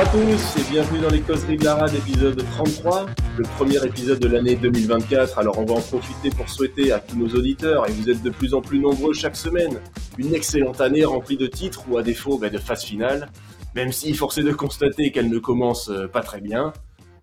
à tous et bienvenue dans les Causeries de la Rade, épisode 33, le premier épisode de l'année 2024. Alors on va en profiter pour souhaiter à tous nos auditeurs, et vous êtes de plus en plus nombreux chaque semaine, une excellente année remplie de titres ou à défaut bah, de phase finale, même si force est de constater qu'elle ne commence euh, pas très bien.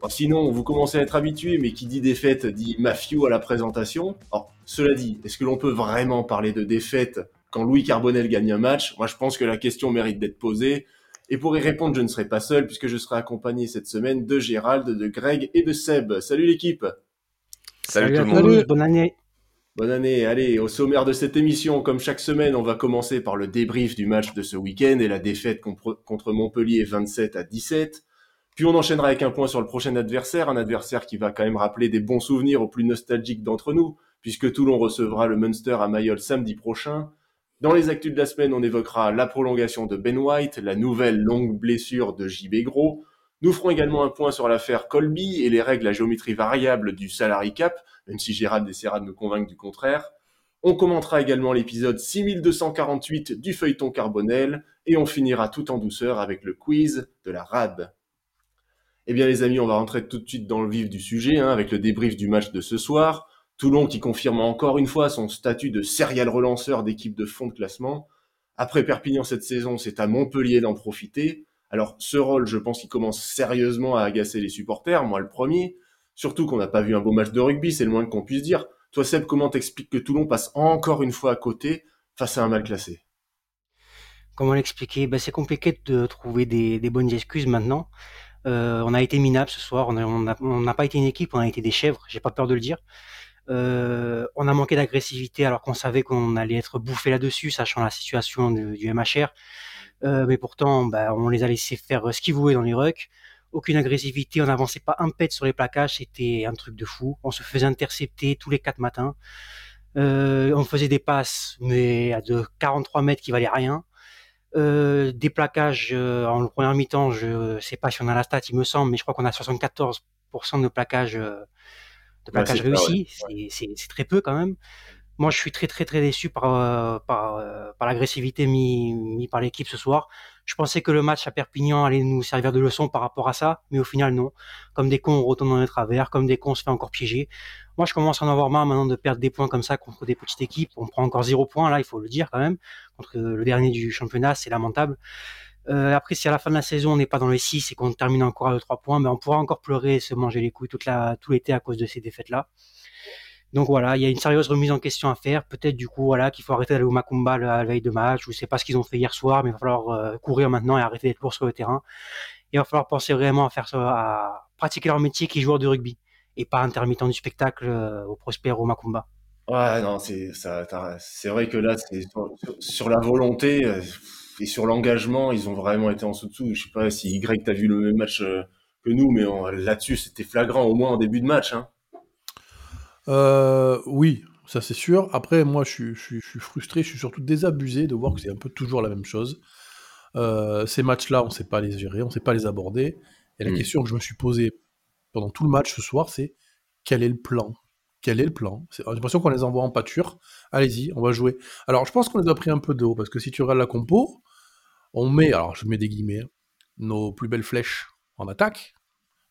sinon, vous commencez à être habitué, mais qui dit défaite dit mafieux à la présentation. Cela dit, est-ce que l'on peut vraiment parler de défaite quand Louis Carbonel gagne un match? Moi, je pense que la question mérite d'être posée. Et pour y répondre, je ne serai pas seul puisque je serai accompagné cette semaine de Gérald, de Greg et de Seb. Salut l'équipe Salut, tout le monde Bonne année Bonne année. Allez, au sommaire de cette émission, comme chaque semaine, on va commencer par le débrief du match de ce week-end et la défaite contre Montpellier 27 à 17. Puis on enchaînera avec un point sur le prochain adversaire, un adversaire qui va quand même rappeler des bons souvenirs aux plus nostalgiques d'entre nous, puisque Toulon recevra le Munster à Mayol samedi prochain. Dans les actus de la semaine, on évoquera la prolongation de Ben White, la nouvelle longue blessure de JB Gros. Nous ferons également un point sur l'affaire Colby et les règles à géométrie variable du salary cap, même si Gérald essaiera de me convaincre du contraire. On commentera également l'épisode 6248 du feuilleton Carbonel et on finira tout en douceur avec le quiz de la RAD. Eh bien les amis, on va rentrer tout de suite dans le vif du sujet hein, avec le débrief du match de ce soir. Toulon qui confirme encore une fois son statut de serial relanceur d'équipe de fond de classement. Après Perpignan cette saison, c'est à Montpellier d'en profiter. Alors ce rôle, je pense qu'il commence sérieusement à agacer les supporters, moi le premier. Surtout qu'on n'a pas vu un beau match de rugby, c'est le moins qu'on puisse dire. Toi Seb, comment t'expliques que Toulon passe encore une fois à côté face à un mal classé? Comment l'expliquer? Ben, C'est compliqué de trouver des, bonnes excuses maintenant. Euh, on a été minable ce soir, on n'a pas été une équipe, on a été des chèvres, j'ai pas peur de le dire. Euh, on a manqué d'agressivité alors qu'on savait qu'on allait être bouffé là-dessus, sachant la situation du MHR. Euh, mais pourtant, bah, on les a laissés faire ce qu'ils voulaient dans les rucks. Aucune agressivité, on n'avançait pas un pet sur les plaquages, c'était un truc de fou. On se faisait intercepter tous les quatre matins. Euh, on faisait des passes, mais à de 43 mètres qui valaient rien. des plaquages en le premier mi-temps, je sais pas si on a la stat, il me semble, mais je crois qu'on a 74% de plaquages de plaquage réussi. C'est très peu quand même. Moi, je suis très très très déçu par euh, par, euh, par l'agressivité mise mis par l'équipe ce soir. Je pensais que le match à Perpignan allait nous servir de leçon par rapport à ça, mais au final non. Comme des cons, on retourne dans les travers, comme des cons, on se fait encore piéger. Moi, je commence à en avoir marre maintenant de perdre des points comme ça contre des petites équipes. On prend encore zéro point là, il faut le dire quand même. Contre le dernier du championnat, c'est lamentable. Euh, après, si à la fin de la saison on n'est pas dans les 6 et qu'on termine encore à 3 points, ben on pourra encore pleurer et se manger les couilles tout l'été à cause de ces défaites-là. Donc voilà, il y a une sérieuse remise en question à faire. Peut-être du coup voilà qu'il faut arrêter d'aller au Macumba la veille de match. Je ne sais pas ce qu'ils ont fait hier soir, mais il va falloir euh, courir maintenant et arrêter d'être lourd sur le terrain. Il va falloir penser vraiment à faire à pratiquer leur métier qui est joueur de rugby et pas intermittent du spectacle euh, au Prosper au Macumba. Ouais, non, c'est vrai que là, sur, la volonté et sur l'engagement, ils ont vraiment été en dessous Je sais pas si Y t'as vu le même match euh, que nous, mais là-dessus, c'était flagrant, au moins en début de match. Hein. Euh, oui, ça c'est sûr. Après, moi, je suis, frustré, je suis surtout désabusé de voir que c'est un peu toujours la même chose. Euh, ces matchs-là, on ne sait pas les gérer, on ne sait pas les aborder. Et la hmm. question que je me suis posée pendant tout le match ce soir, c'est quel est le plan? Quel est le plan? J'ai l'impression qu'on les envoie en pâture. Allez-y, on va jouer. Alors, je pense qu'on les a pris un peu de haut, parce que si tu regardes la compo, on met, alors je mets des guillemets, nos plus belles flèches en attaque.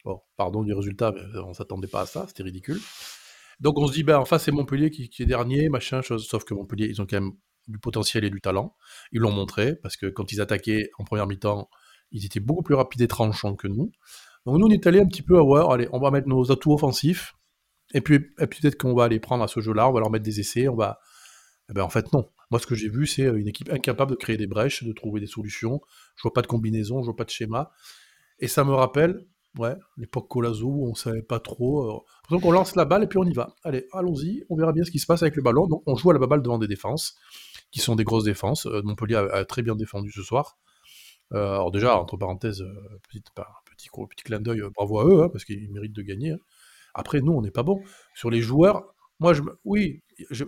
Bon, pardon du résultat, mais on s'attendait pas à ça, c'était ridicule. Donc on se dit, ben, en face, c'est Montpellier qui, est dernier, machin, chose, sauf que Montpellier, ils ont quand même du potentiel et du talent. Ils l'ont montré, parce que quand ils attaquaient en première mi-temps, ils étaient beaucoup plus rapides et tranchants que nous. Donc nous, on est allé un petit peu à voir, allez, on va mettre nos atouts offensifs, et puis, peut-être qu'on va aller prendre à ce jeu-là, on va leur mettre des essais, on va... Eh ben, en fait, non. Moi, ce que j'ai vu, c'est euh, une équipe incapable de créer des brèches, de trouver des solutions. Je vois pas de combinaison, je vois pas de schéma. Et ça me rappelle, ouais, l'époque Colazo où on savait pas trop. Euh... Donc on lance la balle et puis on y va. Allez, allons-y, on verra bien ce qui se passe avec le ballon. Donc on joue à la balle devant des défenses, qui sont des grosses défenses. Euh, Montpellier a, très bien défendu ce soir. Alors déjà, entre parenthèses, petit, petit, petit clin d'œil, bravo à eux, hein, parce qu'ils méritent de gagner. Hein. Après, nous, on n'est pas bon. Sur les joueurs, moi, je, oui, je,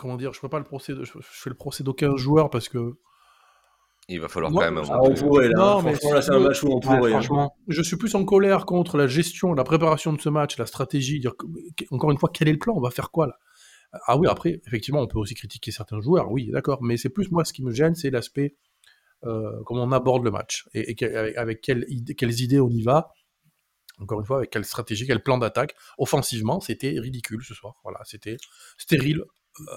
comment dire, je fais pas le procès, je, fais le procès d'aucun joueur parce que. Il va falloir quand même. Ah, on pourrait là. Non, mais là, c'est un match où on pourrait. Hein. franchement, je suis plus en colère contre la gestion, la préparation de ce match, la stratégie. Dire, encore une fois, quel est le plan? On va faire quoi là? Ah oui, après, effectivement, on peut aussi critiquer certains joueurs. Oui, d'accord. Mais c'est plus moi ce qui me gêne, c'est l'aspect comment on aborde le match et, avec, quelles, idées on y va. Encore une fois, avec quelle stratégie, quel plan d'attaque. Offensivement, c'était ridicule ce soir. Voilà, c'était stérile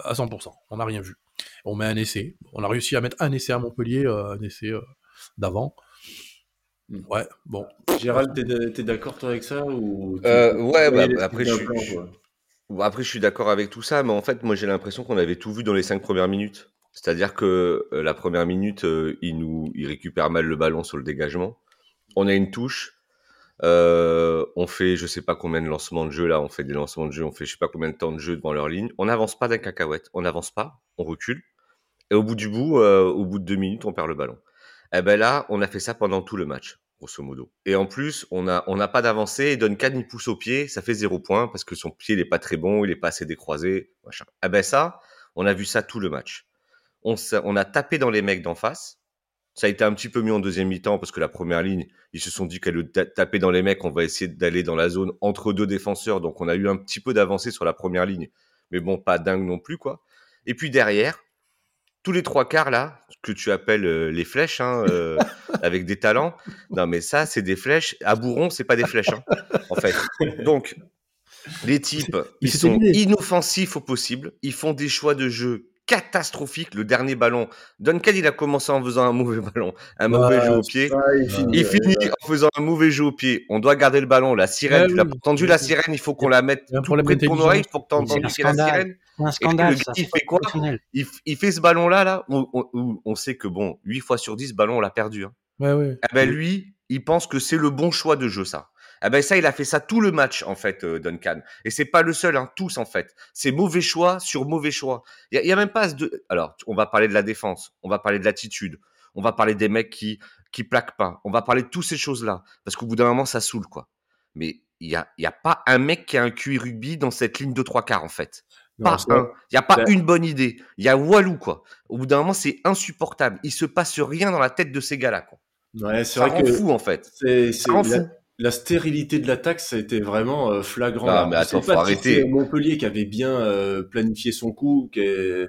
à 100%. On n'a rien vu. On met un essai. On a réussi à mettre un essai à Montpellier, un essai d'avant. Hmm. Ouais, bon. Gérald, t'es d'accord toi avec ça ou euh, Ouais, bah, après, je suis, après je suis d'accord avec tout ça, mais en fait, moi j'ai l'impression qu'on avait tout vu dans les cinq premières minutes. C'est-à-dire que euh, la première minute, euh, il nous, il récupère mal le ballon sur le dégagement. On a une touche. On fait, je sais pas combien de lancements de jeu là. On fait des lancements de jeu. On fait, je sais pas combien de temps de jeu devant leur ligne. On n'avance pas d'un cacahuète. On n'avance pas. On recule. Et au bout du bout, au bout de deux minutes, on perd le ballon. Eh ben là, on a fait ça pendant tout le match, grosso modo. Et en plus, on n'a on a pas d'avancée et Duncan il pousse au pied, ça fait zéro point parce que son pied il est pas très bon, il est pas assez décroisé, machin. Eh ben ça, on a vu ça tout le match. On, on a tapé dans les mecs d'en face. Ça a été un petit peu mieux en deuxième mi-temps parce que la première ligne, ils se sont dit qu'elle taper dans les mecs, on va essayer d'aller dans la zone entre deux défenseurs. Donc on a eu un petit peu d'avancée sur la première ligne, mais bon, pas dingue non plus quoi. Et puis derrière, tous les trois quarts là, que tu appelles euh, les flèches, hein, euh, avec des talents. Non, mais ça, c'est des flèches. À Bourron, c'est pas des flèches, hein, en fait. Donc, les types, ils sont inoffensifs au possible. Ils font des choix de jeu catastrophique. Le dernier ballon, Duncan, il a commencé en faisant un mauvais ballon, un mauvais jeu au pied. il finit, en faisant un mauvais jeu au pied. On doit garder le ballon. La sirène, tu l'as entendu la sirène, il faut qu'on la mette pour près de ton oreille. Il faut que tu entendes la sirène. Un scandale. il fait quoi? il, fait ce ballon-là, là, on, sait que bon, 8 fois sur 10, ballon, on l'a perdu. Hein. Ouais, ouais. Eh ben, lui, il pense que c'est le bon choix de jeu, ça. Ah ben ça, il a fait ça tout le match en fait, euh, Duncan. Et c'est pas le seul, hein, tous en fait. C'est mauvais choix sur mauvais choix. Il y, a même pas de. Alors, on va parler de la défense, on va parler de l'attitude, on va parler des mecs qui qui plaquent pas, on va parler de toutes ces choses-là, parce qu'au bout d'un moment, ça saoule quoi. Mais il y a, y a pas un mec qui a un QI rugby dans cette ligne de trois quarts en fait. Pas un. Il y a pas une bonne idée. Il y a Walou quoi. Au bout d'un moment, c'est insupportable. Il se passe rien dans la tête de ces gars-là quoi. Ouais, c'est vrai que fou en fait. C'est la stérilité de l'attaque, ça a été vraiment euh, flagrant. Ah, mais attends, faut arrêter. Montpellier qui avait bien euh, planifié son coup, qui euh,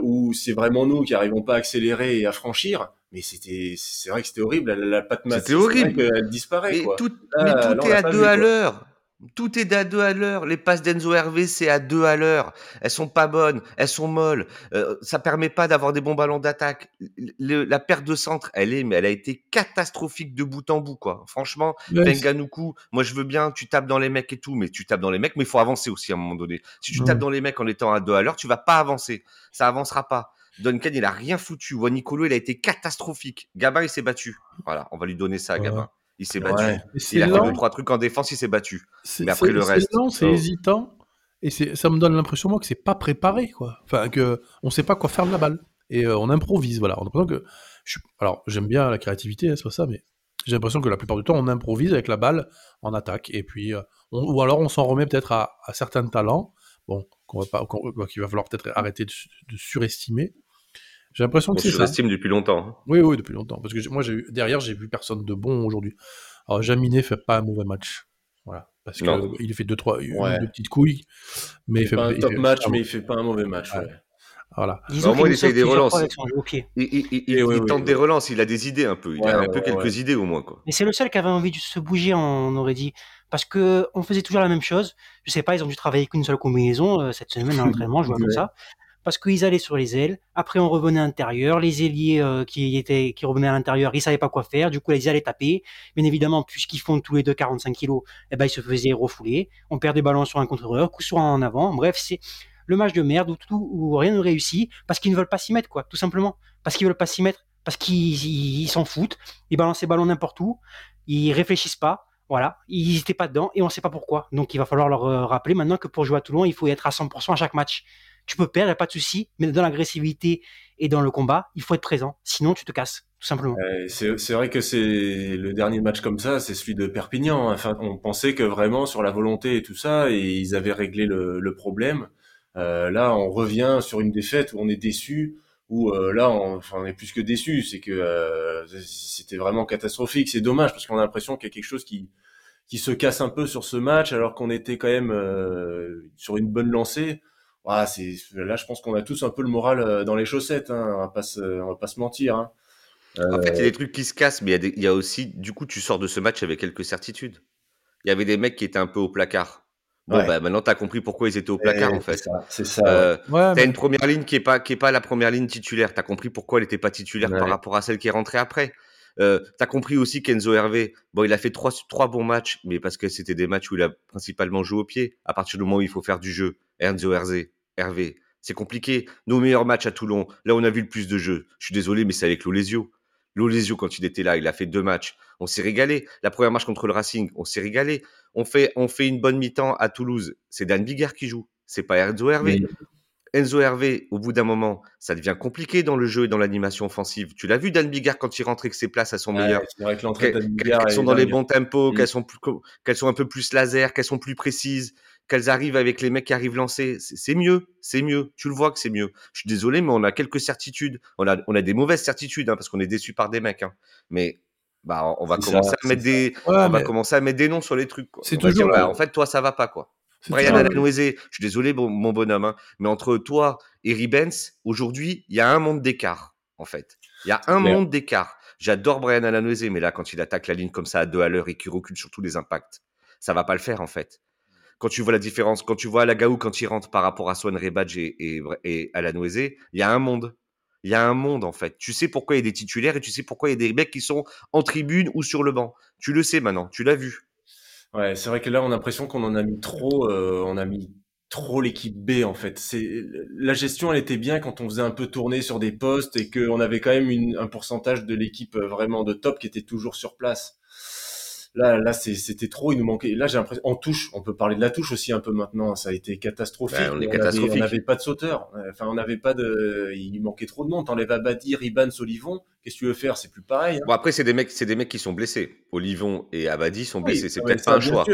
ou c'est vraiment nous qui arrivons pas à accélérer et à franchir. Mais c'était, c'est vrai que c'était horrible. La, la patte C'était horrible. Elle disparaît. Mais tout, mais tout est à deux à l'heure. Tout est à deux à l'heure. Les passes d'Enzo Hervé, c'est à deux à l'heure. Elles sont pas bonnes, elles sont molles. Euh, ça permet pas d'avoir des bons ballons d'attaque. La perte de centre, elle est, mais elle a été catastrophique de bout en bout, quoi. Franchement, Benganoukou, moi je veux bien, tu tapes dans les mecs et tout, mais tu tapes dans les mecs, mais il faut avancer aussi à un moment donné. Si tu tapes dans les mecs en étant à deux à l'heure, tu vas pas avancer. Ça avancera pas. Duncan, il a rien foutu. Wanicolo, il a été catastrophique. Gabin, il s'est battu. Voilà, on va lui donner ça à Gabin. Il s'est battu. Il a fait deux, trois trucs en défense, il s'est battu. Mais après le reste. C'est hésitant. Et ça me donne l'impression, moi, que c'est pas préparé, quoi. Enfin, que on sait pas quoi faire de la balle. Et euh, on improvise, voilà. On a que. Je... Alors, j'aime bien la créativité, hein, c'est pas ça, mais j'ai l'impression que la plupart du temps, on improvise avec la balle en attaque. Et puis, euh, ou alors on s'en remet peut-être à, certains talents, bon, qu'on va pas, qu'il va falloir peut-être arrêter de, de surestimer. J'ai l'impression que c'est ça. estime depuis longtemps. Hein. Oui, oui, depuis longtemps. Parce que moi, j'ai derrière, j'ai vu personne de bon aujourd'hui. Alors, Jaminet fait pas un mauvais match. Voilà. Parce qu'il fait deux, trois, deux petites couilles. Mais il fait pas un top match, mais il fait pas un mauvais match. Voilà. Au moins, il essaye des relances. Il, tente des relances, il a des idées un peu. Il a un peu quelques idées au moins. Quoi. Mais c'est le seul qui avait envie de se bouger, on aurait dit. Parce que on faisait toujours la même chose. Je sais pas, ils ont dû travailler qu'une seule combinaison euh, cette semaine à l'entraînement, je vois comme ça parce qu'ils allaient sur les ailes. Après, on revenait à l'intérieur. Les ailiers euh, qui étaient qui revenaient à l'intérieur, ils savaient pas quoi faire. Du coup, ils allaient taper. Bien évidemment, puisqu'ils font tous les deux 45 kilos, eh ben, ils se faisaient refouler. On perd des ballons sur un contre-heure, coup sur un en avant. Bref, c'est le match de merde où tout où rien ne réussit parce qu'ils ne veulent pas s'y mettre, quoi, tout simplement. Parce qu'ils veulent pas s'y mettre, parce qu'ils s'en foutent. Ils balancent les ballons n'importe où. Ils réfléchissent pas. Voilà, ils n'étaient pas dedans et on ne sait pas pourquoi. Donc il va falloir leur euh, rappeler maintenant que pour jouer à Toulon, il faut être à 100% à chaque match tu peux perdre, il a pas de souci, mais dans l'agressivité et dans le combat, il faut être présent. Sinon, tu te casses, tout simplement. c'est vrai que c'est le dernier match comme ça, c'est celui de Perpignan. On pensait que vraiment sur la volonté et tout ça, ils avaient réglé le, problème. Euh, là, on revient sur une défaite où on est déçu. Où euh, là, on, on est plus que déçu. C'est que euh, c'était vraiment catastrophique. C'est dommage parce qu'on a l'impression qu'il y a quelque chose qui qui se casse un peu sur ce match alors qu'on était quand même sur une bonne lancée c'est là, je pense qu'on a tous un peu le moral euh, dans les chaussettes. Hein, on va pas se, on va pas se mentir. Hein. En fait, il y a des trucs qui se cassent, mais il y, a aussi, du coup, tu sors de ce match avec quelques certitudes. Il y avait des mecs qui étaient un peu au placard. Bon, bah, maintenant, tu as compris pourquoi ils étaient au placard, en fait. C'est ça. Euh, tu as une première ligne qui est pas, qui est pas la première ligne titulaire. Tu as compris pourquoi elle n'était pas titulaire par rapport à celle qui est rentrée après. Euh, tu as compris aussi qu'Enzo Hervé, bon, il a fait trois, trois bons matchs, mais parce que c'était des matchs où il a principalement joué au pied. À partir du moment où il faut faire du jeu, Enzo Hervé, Hervé c'est compliqué. Nos meilleurs matchs à Toulon, là, on a vu le plus de jeux. Je suis désolé, mais c'est avec l'Olesio. L'Olesio, quand il était là, il a fait deux matchs. On s'est régalé. La première match contre le Racing, on s'est régalé. On fait, on fait une bonne mi-temps à Toulouse. C'est Dan Bigard qui joue. C'est pas Enzo Hervé. Enzo Hervé, au bout d'un moment, ça devient compliqué dans le jeu et dans l'animation offensive. Tu l'as vu, Dan Bigard, quand il rentrait que ses places à son meilleur. Qu'elles sont dans les bons tempos, mm. qu'elles sont, qu'elles sont un peu plus laser, qu'elles sont plus précises, qu'elles arrivent avec les mecs qui arrivent lancés. C'est mieux, c'est mieux. Tu le vois que c'est mieux. Je suis désolé, mais on a quelques certitudes. On a, on a des mauvaises certitudes, hein, parce qu'on est déçu par des mecs. Hein. Mais bah, on va commencer à mettre des, on va commencer à mettre des noms sur les trucs. C'est toujours. Bah, en fait, toi, ça va pas, quoi. Brian Alanoisé, je suis désolé, mon bonhomme, hein, mais entre toi et Ribens, aujourd'hui, il y a un monde d'écart, en fait. Il y a un monde d'écart. J'adore Brian Alanoisé, mais là, quand il attaque la ligne comme ça à deux à l'heure et qu'il recule sur tous les impacts, ça va pas le faire, en fait. Quand tu vois la différence, quand tu vois Lagaou quand il rentre par rapport à Swan Rebadge et, et, et il y a un monde. Il y a un monde, en fait. Tu sais pourquoi il y a des titulaires et tu sais pourquoi il y a des mecs qui sont en tribune ou sur le banc. Tu le sais maintenant, tu l'as vu. Ouais, c'est vrai que là, on a l'impression qu'on en a mis trop, euh, on a mis trop l'équipe B en fait. C'est la gestion, elle était bien quand on faisait un peu tourner sur des postes et qu'on avait quand même un pourcentage de l'équipe euh, vraiment de top qui était toujours sur place. Là, là, c'était trop. Il nous manquait. Là, j'ai l'impression. En touche, on peut parler de la touche aussi un peu maintenant. Ça a été catastrophique. on est catastrophique. On n'avait pas de sauteur. Enfin, on n'avait pas de. Il manquait trop de monde. T'enlèves Abadi, Riban, Olivon. Qu'est-ce que tu veux faire? C'est plus pareil. Hein. Bon, après, c'est des mecs, c'est des mecs qui sont blessés. Olivon et Abadi sont blessés. c'est peut-être pas un choix.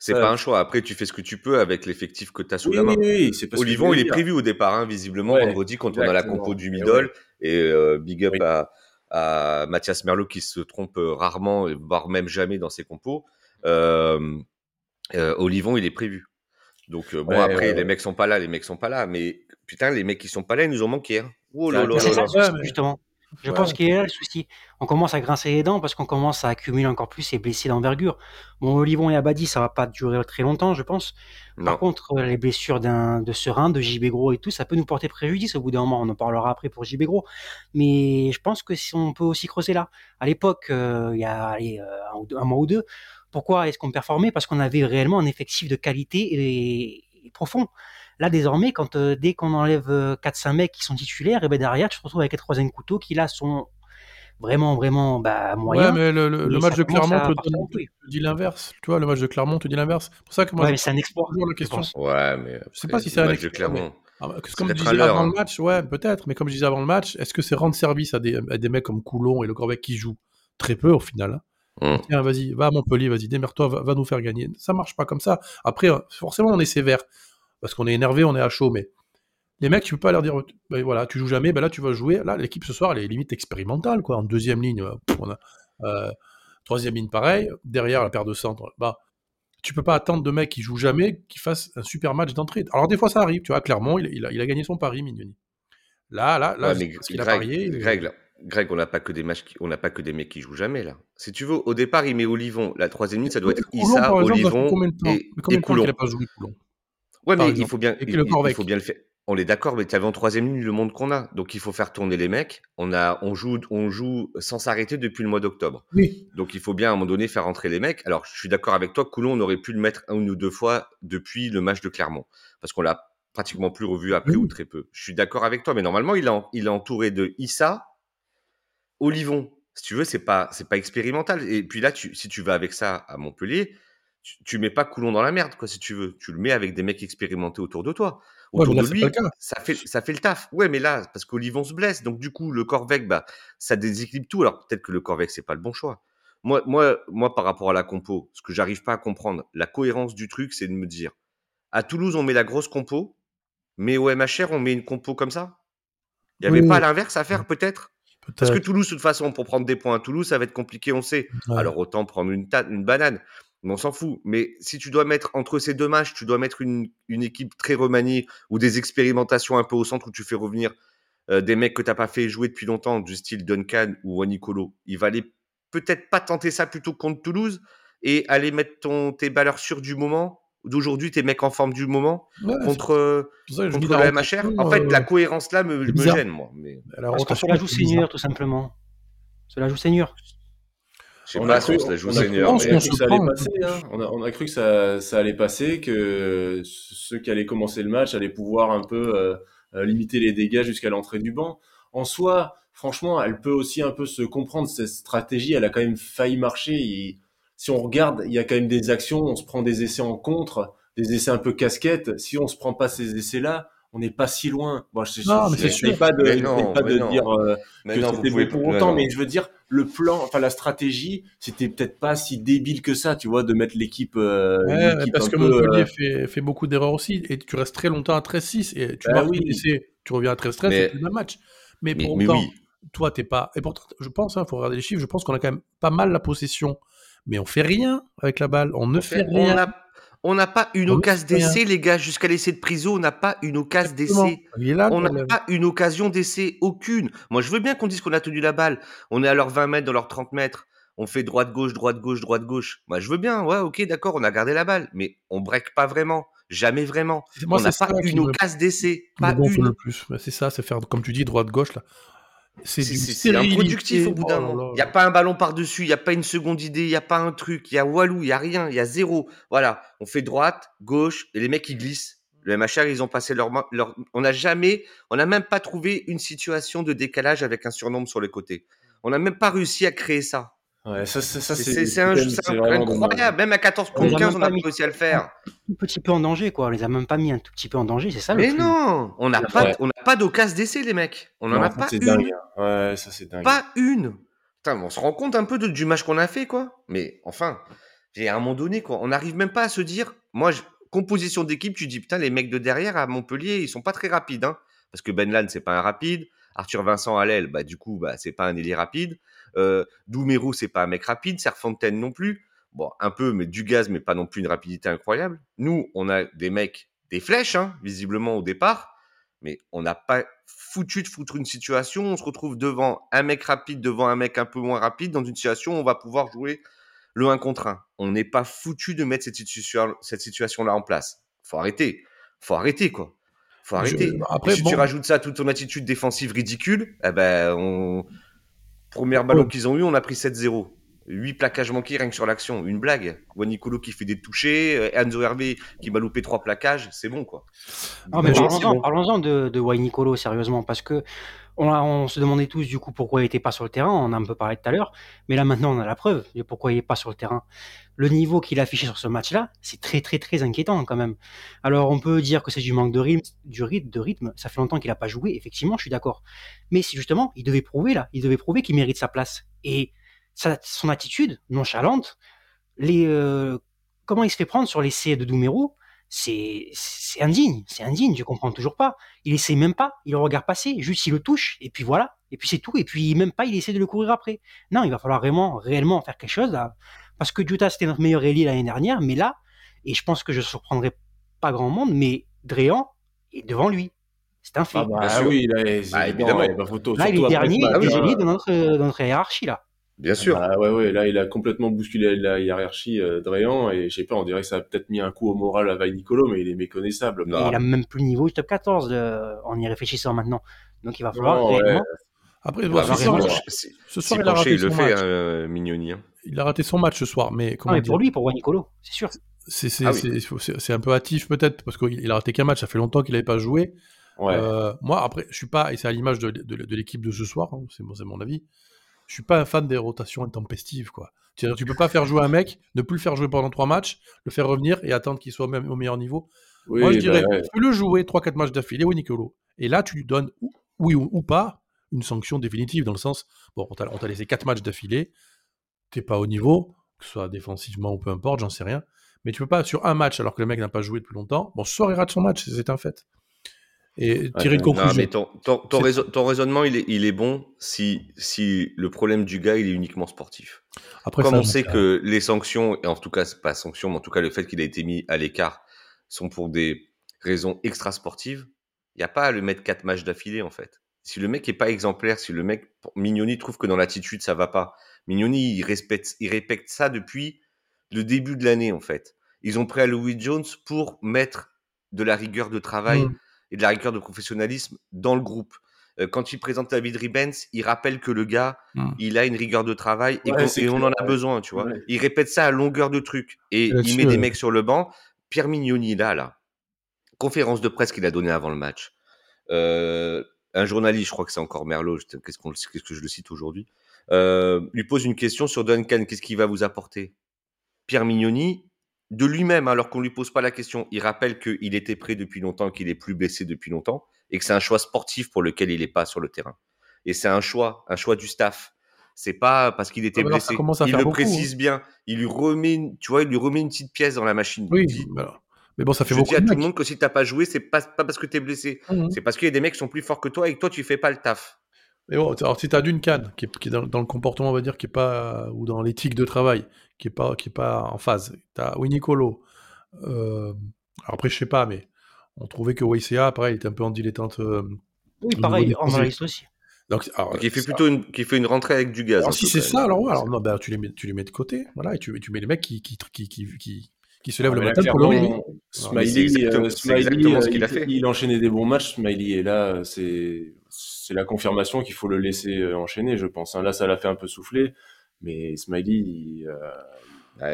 C'est pas un choix. Après, tu fais ce que tu peux avec l'effectif que tu as sous la main. Oui, Olivon, il est prévu au départ, hein, visiblement, vendredi, quand on a la compo du middle. Et, euh, big up à, à Mathias Merlot qui se trompe rarement, voire même jamais dans ses compos. Euh, euh, Olivon, il est prévu. Donc euh, bon, après, les mecs sont pas là, les mecs sont pas là, mais putain, les mecs qui sont pas là, ils nous ont manqué. Hein. Oh là là justement. Je pense qu'il est là le souci. On commence à grincer les dents parce qu'on commence à accumuler encore plus ces blessés d'envergure. Bon, Olivon et Abadi, ça va pas durer très longtemps, je pense. Par contre, les blessures d'un de Serein, de JB Gros et tout, ça peut nous porter préjudice au bout d'un moment. On en parlera après pour JB Gros. Mais je pense que si on peut aussi creuser là. À l'époque, il y a un mois ou deux, pourquoi est-ce qu'on performait? Parce qu'on avait réellement un effectif de qualité et, profond. Là, désormais, quand euh, dès qu'on enlève 4-5 euh, mecs qui sont titulaires, et ben derrière, tu te retrouves avec les troisième couteaux qui là sont vraiment, vraiment bah, moyens. Ouais, mais le, match de Clermont te, dit l'inverse. Tu vois, le match de Clermont te dit l'inverse. pour ça que moi, ouais, c'est un exploit. la question. Ouais, mais je sais pas si c'est un match de Clermont. Ah, comme je disais avant le hein. match, ouais, peut-être, mais comme je disais avant le match, est-ce que c'est rendre service à des, à des mecs comme Coulon et Le Corbec qui jouent très peu au final hein? Mmh. Tiens, vas-y, va à Montpellier, vas-y, démerde-toi, va, nous faire gagner. Ça marche pas comme ça. Après, forcément, on est sévère. Parce qu'on est énervé, on est à chaud, mais les mecs, tu peux pas leur dire, ben voilà, tu joues jamais, ben là, tu vas jouer. Là, l'équipe ce soir, elle est limite expérimentale, quoi. En deuxième ligne, on a, euh, troisième ligne, pareil. Derrière, la paire de centre, bah, tu peux pas attendre de mecs qui jouent jamais qui fassent un super match d'entrée. Alors, des fois, ça arrive, tu vois, clairement, il, a, il a, gagné son pari, Mignoni. Là, là, là, ouais, qu'il a parié. Règle. Greg, on n'a pas que des matchs, on n'a pas que des mecs qui jouent jamais là. Si tu veux, au départ, il met Olivon. La troisième ligne, ça doit être Issa, Olivon et, et Coulon. pas joué Coulon? Ouais, mais il faut bien, il, faut bien le faire. On est d'accord, mais tu avais en troisième ligne le monde qu'on a, donc il faut faire tourner les mecs. On a, on joue, on joue sans s'arrêter depuis le mois d'octobre. Oui. Donc il faut bien à un moment donné faire rentrer les mecs. Alors je suis d'accord avec toi, Coulon, on aurait pu le mettre une ou deux fois depuis le match de Clermont, parce qu'on l'a pratiquement plus revu après ou très peu. Je suis d'accord avec toi, mais normalement il est, il entouré de Issa, Olivon, si tu veux, c'est pas c'est pas expérimental. Et puis là, tu, si tu vas avec ça à Montpellier, tu, mets pas Coulon dans la merde, quoi, si tu veux. Tu le mets avec des mecs expérimentés autour de toi. Autour de lui, ça fait ça fait le taf. Ouais, mais là, parce qu'Olivon se blesse, donc du coup, le Corvec, bah, ça déséquilibre tout. Alors peut-être que le Corvec, c'est pas le bon choix. Moi, moi, moi, par rapport à la compo, ce que j'arrive pas à comprendre, la cohérence du truc, c'est de me dire, à Toulouse, on met la grosse compo, mais au MHR, on met une compo comme ça? Il n'y avait pas l'inverse à faire, peut-être? Parce que Toulouse, de toute façon, pour prendre des points à Toulouse, ça va être compliqué, on sait. Alors autant prendre une, une banane. On s'en fout. Mais si tu dois mettre entre ces deux matchs, tu dois mettre une, équipe très remaniée ou des expérimentations un peu au centre où tu fais revenir euh, des mecs que t'as pas fait jouer depuis longtemps, du style Duncan ou Wanicolo, il va aller peut-être pas tenter ça plutôt contre Toulouse et aller mettre ton, tes valeurs sûres du moment, d'aujourd'hui, tes mecs en forme du moment, contre, contre la MHR. En fait, la cohérence là me, me gêne, moi. Mais... Parce que cela joue Seigneur, tout simplement. Cela joue Seigneur. Je sais pas si cela joue Seigneur. On, a, cru que ça, ça, allait passer, que ceux qui allaient commencer le match allaient pouvoir un peu euh, limiter les dégâts jusqu'à l'entrée du banc. En soi, franchement, elle peut aussi un peu se comprendre cette stratégie. Elle a quand même failli marcher si on regarde, il y a quand même des actions, on se prend des essais en contre, des essais un peu casquettes. Si on se prend pas ces essais-là, on n'est pas si loin. Bon, je, non, mais c'est pas de, pas de dire euh, que c'était pour autant, mais je veux dire, le plan, enfin la stratégie, c'était peut-être pas si débile que ça, tu vois, de mettre l'équipe. Euh, ouais, parce que Montpellier euh, fait, fait, beaucoup d'erreurs aussi, et tu restes très longtemps à 13-6, et tu, bah oui. tu reviens à 13-13, c'est le même match. Mais, pour autant, toi, t'es pas. Et pourtant, je pense, il hein, faut regarder les chiffres, je pense qu'on a quand même pas mal la possession mais on fait rien avec la balle. On ne fait, rien. On n'a pas une occasion d'essai, les gars. Jusqu'à l'essai de prison, on n'a pas une occasion d'essai. On n'a pas une occasion d'essai, aucune. Moi, je veux bien qu'on dise qu'on a tenu la balle. On est à leurs 20 mètres, dans leurs 30 mètres. On fait droite-gauche, droite-gauche, droite-gauche. Moi, je veux bien. Ouais, ok, d'accord, on a gardé la balle. Mais on break pas vraiment. Jamais vraiment. on n'a pas une occasion d'essai. Pas une. Le plus. C'est ça, c'est faire, comme tu dis, droite-gauche, là. C'est improductif au bout d'un oh moment. Il n'y a pas un ballon par-dessus, il n'y a pas une seconde idée, il n'y a pas un truc, il y a Walou, il n'y a rien, il y a zéro. Voilà, on fait droite, gauche, et les mecs ils glissent. Le MHR, ils ont passé leur, leur... On n'a jamais, on n'a même pas trouvé une situation de décalage avec un surnombre sur les côtés. On n'a même pas réussi à créer ça. Ouais, ça, ça, c'est un, incroyable. Même à 14 contre 15, on a réussi à le faire. Un petit peu en danger, quoi. On les a même pas mis un tout petit peu en danger, c'est ça Mais non On n'a pas, on n'a pas d'occasion d'essai, les mecs. On n'en a pas une. Dingue. Hein. Ouais, ça c'est dingue. Pas une. Putain, on se rend compte un peu de, du match qu'on a fait, quoi. Mais enfin, à un moment donné, quoi, on n'arrive même pas à se dire. Moi, composition d'équipe, tu dis putain, les mecs de derrière à Montpellier, ils sont pas très rapides, hein. Parce que Ben Lan, c'est pas un rapide. Arthur Vincent à l'aile, bah du coup, bah c'est pas un ailier rapide. Euh, Doumerou, c'est pas un mec rapide. Serfontaine non plus. Bon, un peu, mais du gaz, mais pas non plus une rapidité incroyable. Nous, on a des mecs, des flèches, hein, visiblement au départ, mais on n'a pas foutu de foutre une situation. On se retrouve devant un mec rapide, devant un mec un peu moins rapide, dans une situation où on va pouvoir jouer le 1 contre 1. On n'est pas foutu de mettre cette, situation, cette situation-là en place. Faut arrêter. Faut arrêter, quoi. Faut arrêter. Après, si tu rajoutes ça à toute ton attitude défensive ridicule, eh ben, on, Première ballon qu'ils ont eu, on a pris 7-0. 8 plaquages manqués rien que sur l'action. Une blague. Wanicolo qui fait des touchés, euh, Enzo Hervé qui m'a loupé 3 plaquages, c'est bon quoi. parlons-en, de, de Wanicolo sérieusement, parce que on, se demandait tous du coup pourquoi il n'était pas sur le terrain, on a un peu parlé tout à l'heure, mais là maintenant on a la preuve de pourquoi il n'est pas sur le terrain. Le niveau qu'il a affiché sur ce match-là, c'est très très très inquiétant quand même. Alors on peut dire que c'est du manque de rythme, du rythme, de rythme, ça fait longtemps qu'il n'a pas joué, effectivement je suis d'accord. Mais si justement, il devait prouver là, il devait prouver qu'il mérite sa place. Et son attitude nonchalante, les, euh, comment il se fait prendre sur l'essai de Doumerou, c'est c'est indigne, c'est indigne, je comprends toujours pas. Il essaie même pas, il le regarde passer, juste il le touche et puis voilà, et puis c'est tout et puis même pas il essaie de le courir après. Non, il va falloir vraiment réellement faire quelque chose là parce que Jutta c'était notre meilleur ailier l'année dernière, mais là et je pense que je surprendrai pas grand monde, mais Dréan est devant lui. C'est un fait. Ah, bah, oui, là, bah, évidemment, il, là, il est dernier, bah, de notre, de notre hiérarchie là. Bien sûr. Ah ouais, ouais, là, il a complètement bousculé la hiérarchie euh, Dréan, et je sais pas, on dirait que ça a peut-être mis un coup au moral à Vaille Nicolo, mais il est méconnaissable. il a même plus le niveau du top 14 en y réfléchissant maintenant. Donc il va falloir réellement... Après, bah, ce soir, il a raté son match. Euh, Mignoni, hein. Il a raté son match ce soir, mais comment ah, pour lui, pour Nicolo, c'est sûr. C'est ah un peu hâtif peut-être parce qu'il a raté qu'un match. Ça fait longtemps qu'il n'avait pas joué. Ouais. Euh, moi, après, je suis pas, et c'est à l'image de, de, de l'équipe de ce soir, hein, c'est mon avis je suis pas un fan des rotations intempestives, quoi. Tu, tu peux pas faire jouer un mec, ne plus le faire jouer pendant trois matchs, le faire revenir et attendre qu'il soit même au meilleur niveau. Moi, je dirais, bah le jouer 3-4 matchs d'affilée, oui, Nicolo. Et là, tu lui donnes, oui ou, pas, une sanction définitive, dans le sens, bon, on t'a laissé 4 matchs d'affilée, t'es pas au niveau, que ce soit défensivement ou peu importe, j'en sais rien. Mais tu peux pas, sur un match, alors que le mec n'a pas joué depuis longtemps, bon, ce soir, il rate son match, c'est un fait et tirer une conclusion. mais ton, raisonnement, il est, il est bon si, si le problème du gars, il est uniquement sportif. Après, Comme on sait que les sanctions, et en tout cas, pas sanctions, mais en tout cas, le fait qu'il a été mis à l'écart sont pour des raisons extra-sportives, il n'y a pas à le mettre quatre matchs d'affilée, en fait. Si le mec est pas exemplaire, si le mec, Mignoni trouve que dans l'attitude ça va pas, Mignoni il respecte, il répète ça depuis le début de l'année en fait. Ils ont pris à Louis Jones pour mettre de la rigueur de travail mmh. Et de la rigueur de professionnalisme dans le groupe. Euh, quand il présente David Ribens, il rappelle que le gars, mmh. il a une rigueur de travail et, on en a besoin, tu vois. Il répète ça à longueur de truc et il met des mecs sur le banc. Pierre Mignoni, là, là, conférence de presse qu'il a donnée avant le match. Euh, un journaliste, je crois que c'est encore Merlot, qu'est-ce, qu'on, qu'est-ce que je le cite aujourd'hui, euh, lui pose une question sur Duncan, qu'est-ce qu'il va vous apporter? Pierre Mignoni, de lui-même, alors qu'on lui pose pas la question, il rappelle qu'il était prêt depuis longtemps, qu'il est plus blessé depuis longtemps, et que c'est un choix sportif pour lequel il n'est pas sur le terrain. Et c'est un choix, un choix du staff. C'est pas parce qu'il était blessé. Il le précise hein. bien. Il lui remet, tu vois, il lui remet une petite pièce dans la machine. Oui. Mais bon, ça fait je dis à tout le monde que si t'as pas joué, c'est pas, pas parce que tu es blessé. Mmh c'est parce qu'il y a des mecs qui sont plus forts que toi et que toi, tu fais pas le taf. Mais bon, alors si t'as d'une canne, qui est, dans, le comportement, on va dire, qui est pas, ou dans l'éthique de travail, qui est pas, qui est pas en phase. T'as Winnie Colo. Euh, alors après, je sais pas, mais on trouvait que YCA, pareil, il était un peu en dilettante. Euh, oui, pareil, en journaliste aussi. Donc, qui fait plutôt une, qui fait une rentrée avec du gaz. Alors, si c'est ça, alors, alors non, bah, tu, les mets, tu les mets de côté, voilà, et tu, tu mets les mecs qui, qui, qui, qui, qui se lèvent le matin pour le rugby. Smiley, euh, exactement, ce qu'il a fait. Il, enchaînait des bons matchs, Smiley, et là, c'est c'est la confirmation qu'il faut le laisser enchaîner, je pense. Hein. Là, ça l'a fait un peu souffler, mais Smiley, il,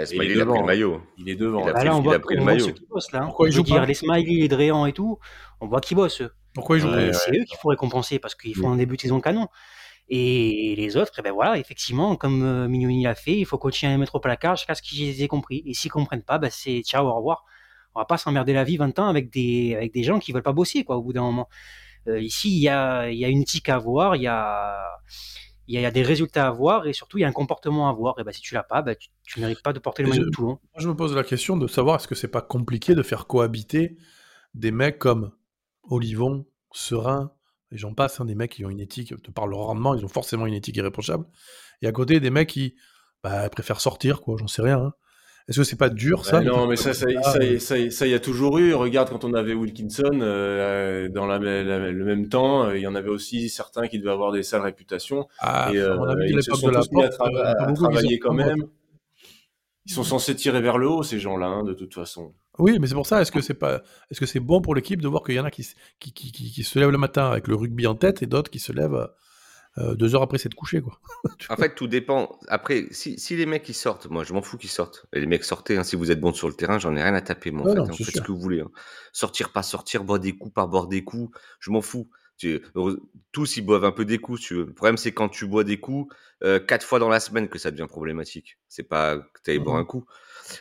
Smiley, il, a pris le maillot. Il est devant. Il a pris, là, on voit, le maillot. Qui bossent, là, hein. Pourquoi ils jouent dire, Les Smiley, les Dréan et tout, on voit qu'ils bossent. Pourquoi ils jouent C'est eux qu'il faut récompenser parce qu'ils font un début de saison canon. Et les autres, eh ben voilà, effectivement, comme euh, Mignoni l'a fait, il faut continuer à les mettre au placard jusqu'à ce qu'ils aient compris. Et s'ils comprennent pas, ben c'est ciao, au revoir. On va pas s'emmerder la vie 20 ans avec des, avec des gens qui veulent pas bosser, quoi, au bout d'un moment. Euh, ici, il y a, y a une éthique à avoir, il y a, il y, a des résultats à voir et surtout il y a un comportement à voir. Et ben, si tu l'as pas, ben, tu, tu mérites pas de porter le maillot de Toulon. Moi, je me pose la question de savoir est-ce que c'est pas compliqué de faire cohabiter des mecs comme Olivon, Serein, et j'en passe, hein, des mecs qui ont une éthique, de par leur rendement, ils ont forcément une éthique irréprochable. Et à côté, des mecs qui bah, préfèrent sortir, quoi, j'en sais rien. Hein. Est-ce que c'est pas dur ça Non, mais ça, ça, ça, ça, y a toujours eu. Regarde quand on avait Wilkinson, euh, dans la, le même temps, euh, il y en avait aussi certains qui devaient avoir des sales réputations. Ah, et, on a euh, vu ils se sont de la porte, à, travailler quand même. Ils sont censés tirer vers le haut ces gens-là, hein, de toute façon. Oui, mais c'est pour ça. Est-ce que c'est pas, est-ce que c'est bon pour l'équipe de voir qu'il y en a qui, qui, qui, qui, se lèvent le matin avec le rugby en tête et d'autres qui se lèvent euh, deux heures après s'être couché, quoi. en fait, tout dépend. Après, si, si les mecs ils sortent, moi je m'en fous qu'ils sortent. Et les mecs sortez, hein, si vous êtes bon sur le terrain, j'en ai rien à taper, moi. en fait, hein. faites ce que vous voulez. Hein. Sortir, pas sortir, boire des coups, pas boire des coups, je m'en fous. Tu, tous ils boivent un peu des coups. Tu, le problème c'est quand tu bois des coups euh, quatre fois dans la semaine que ça devient problématique. C'est pas que tu ailles boire un coup.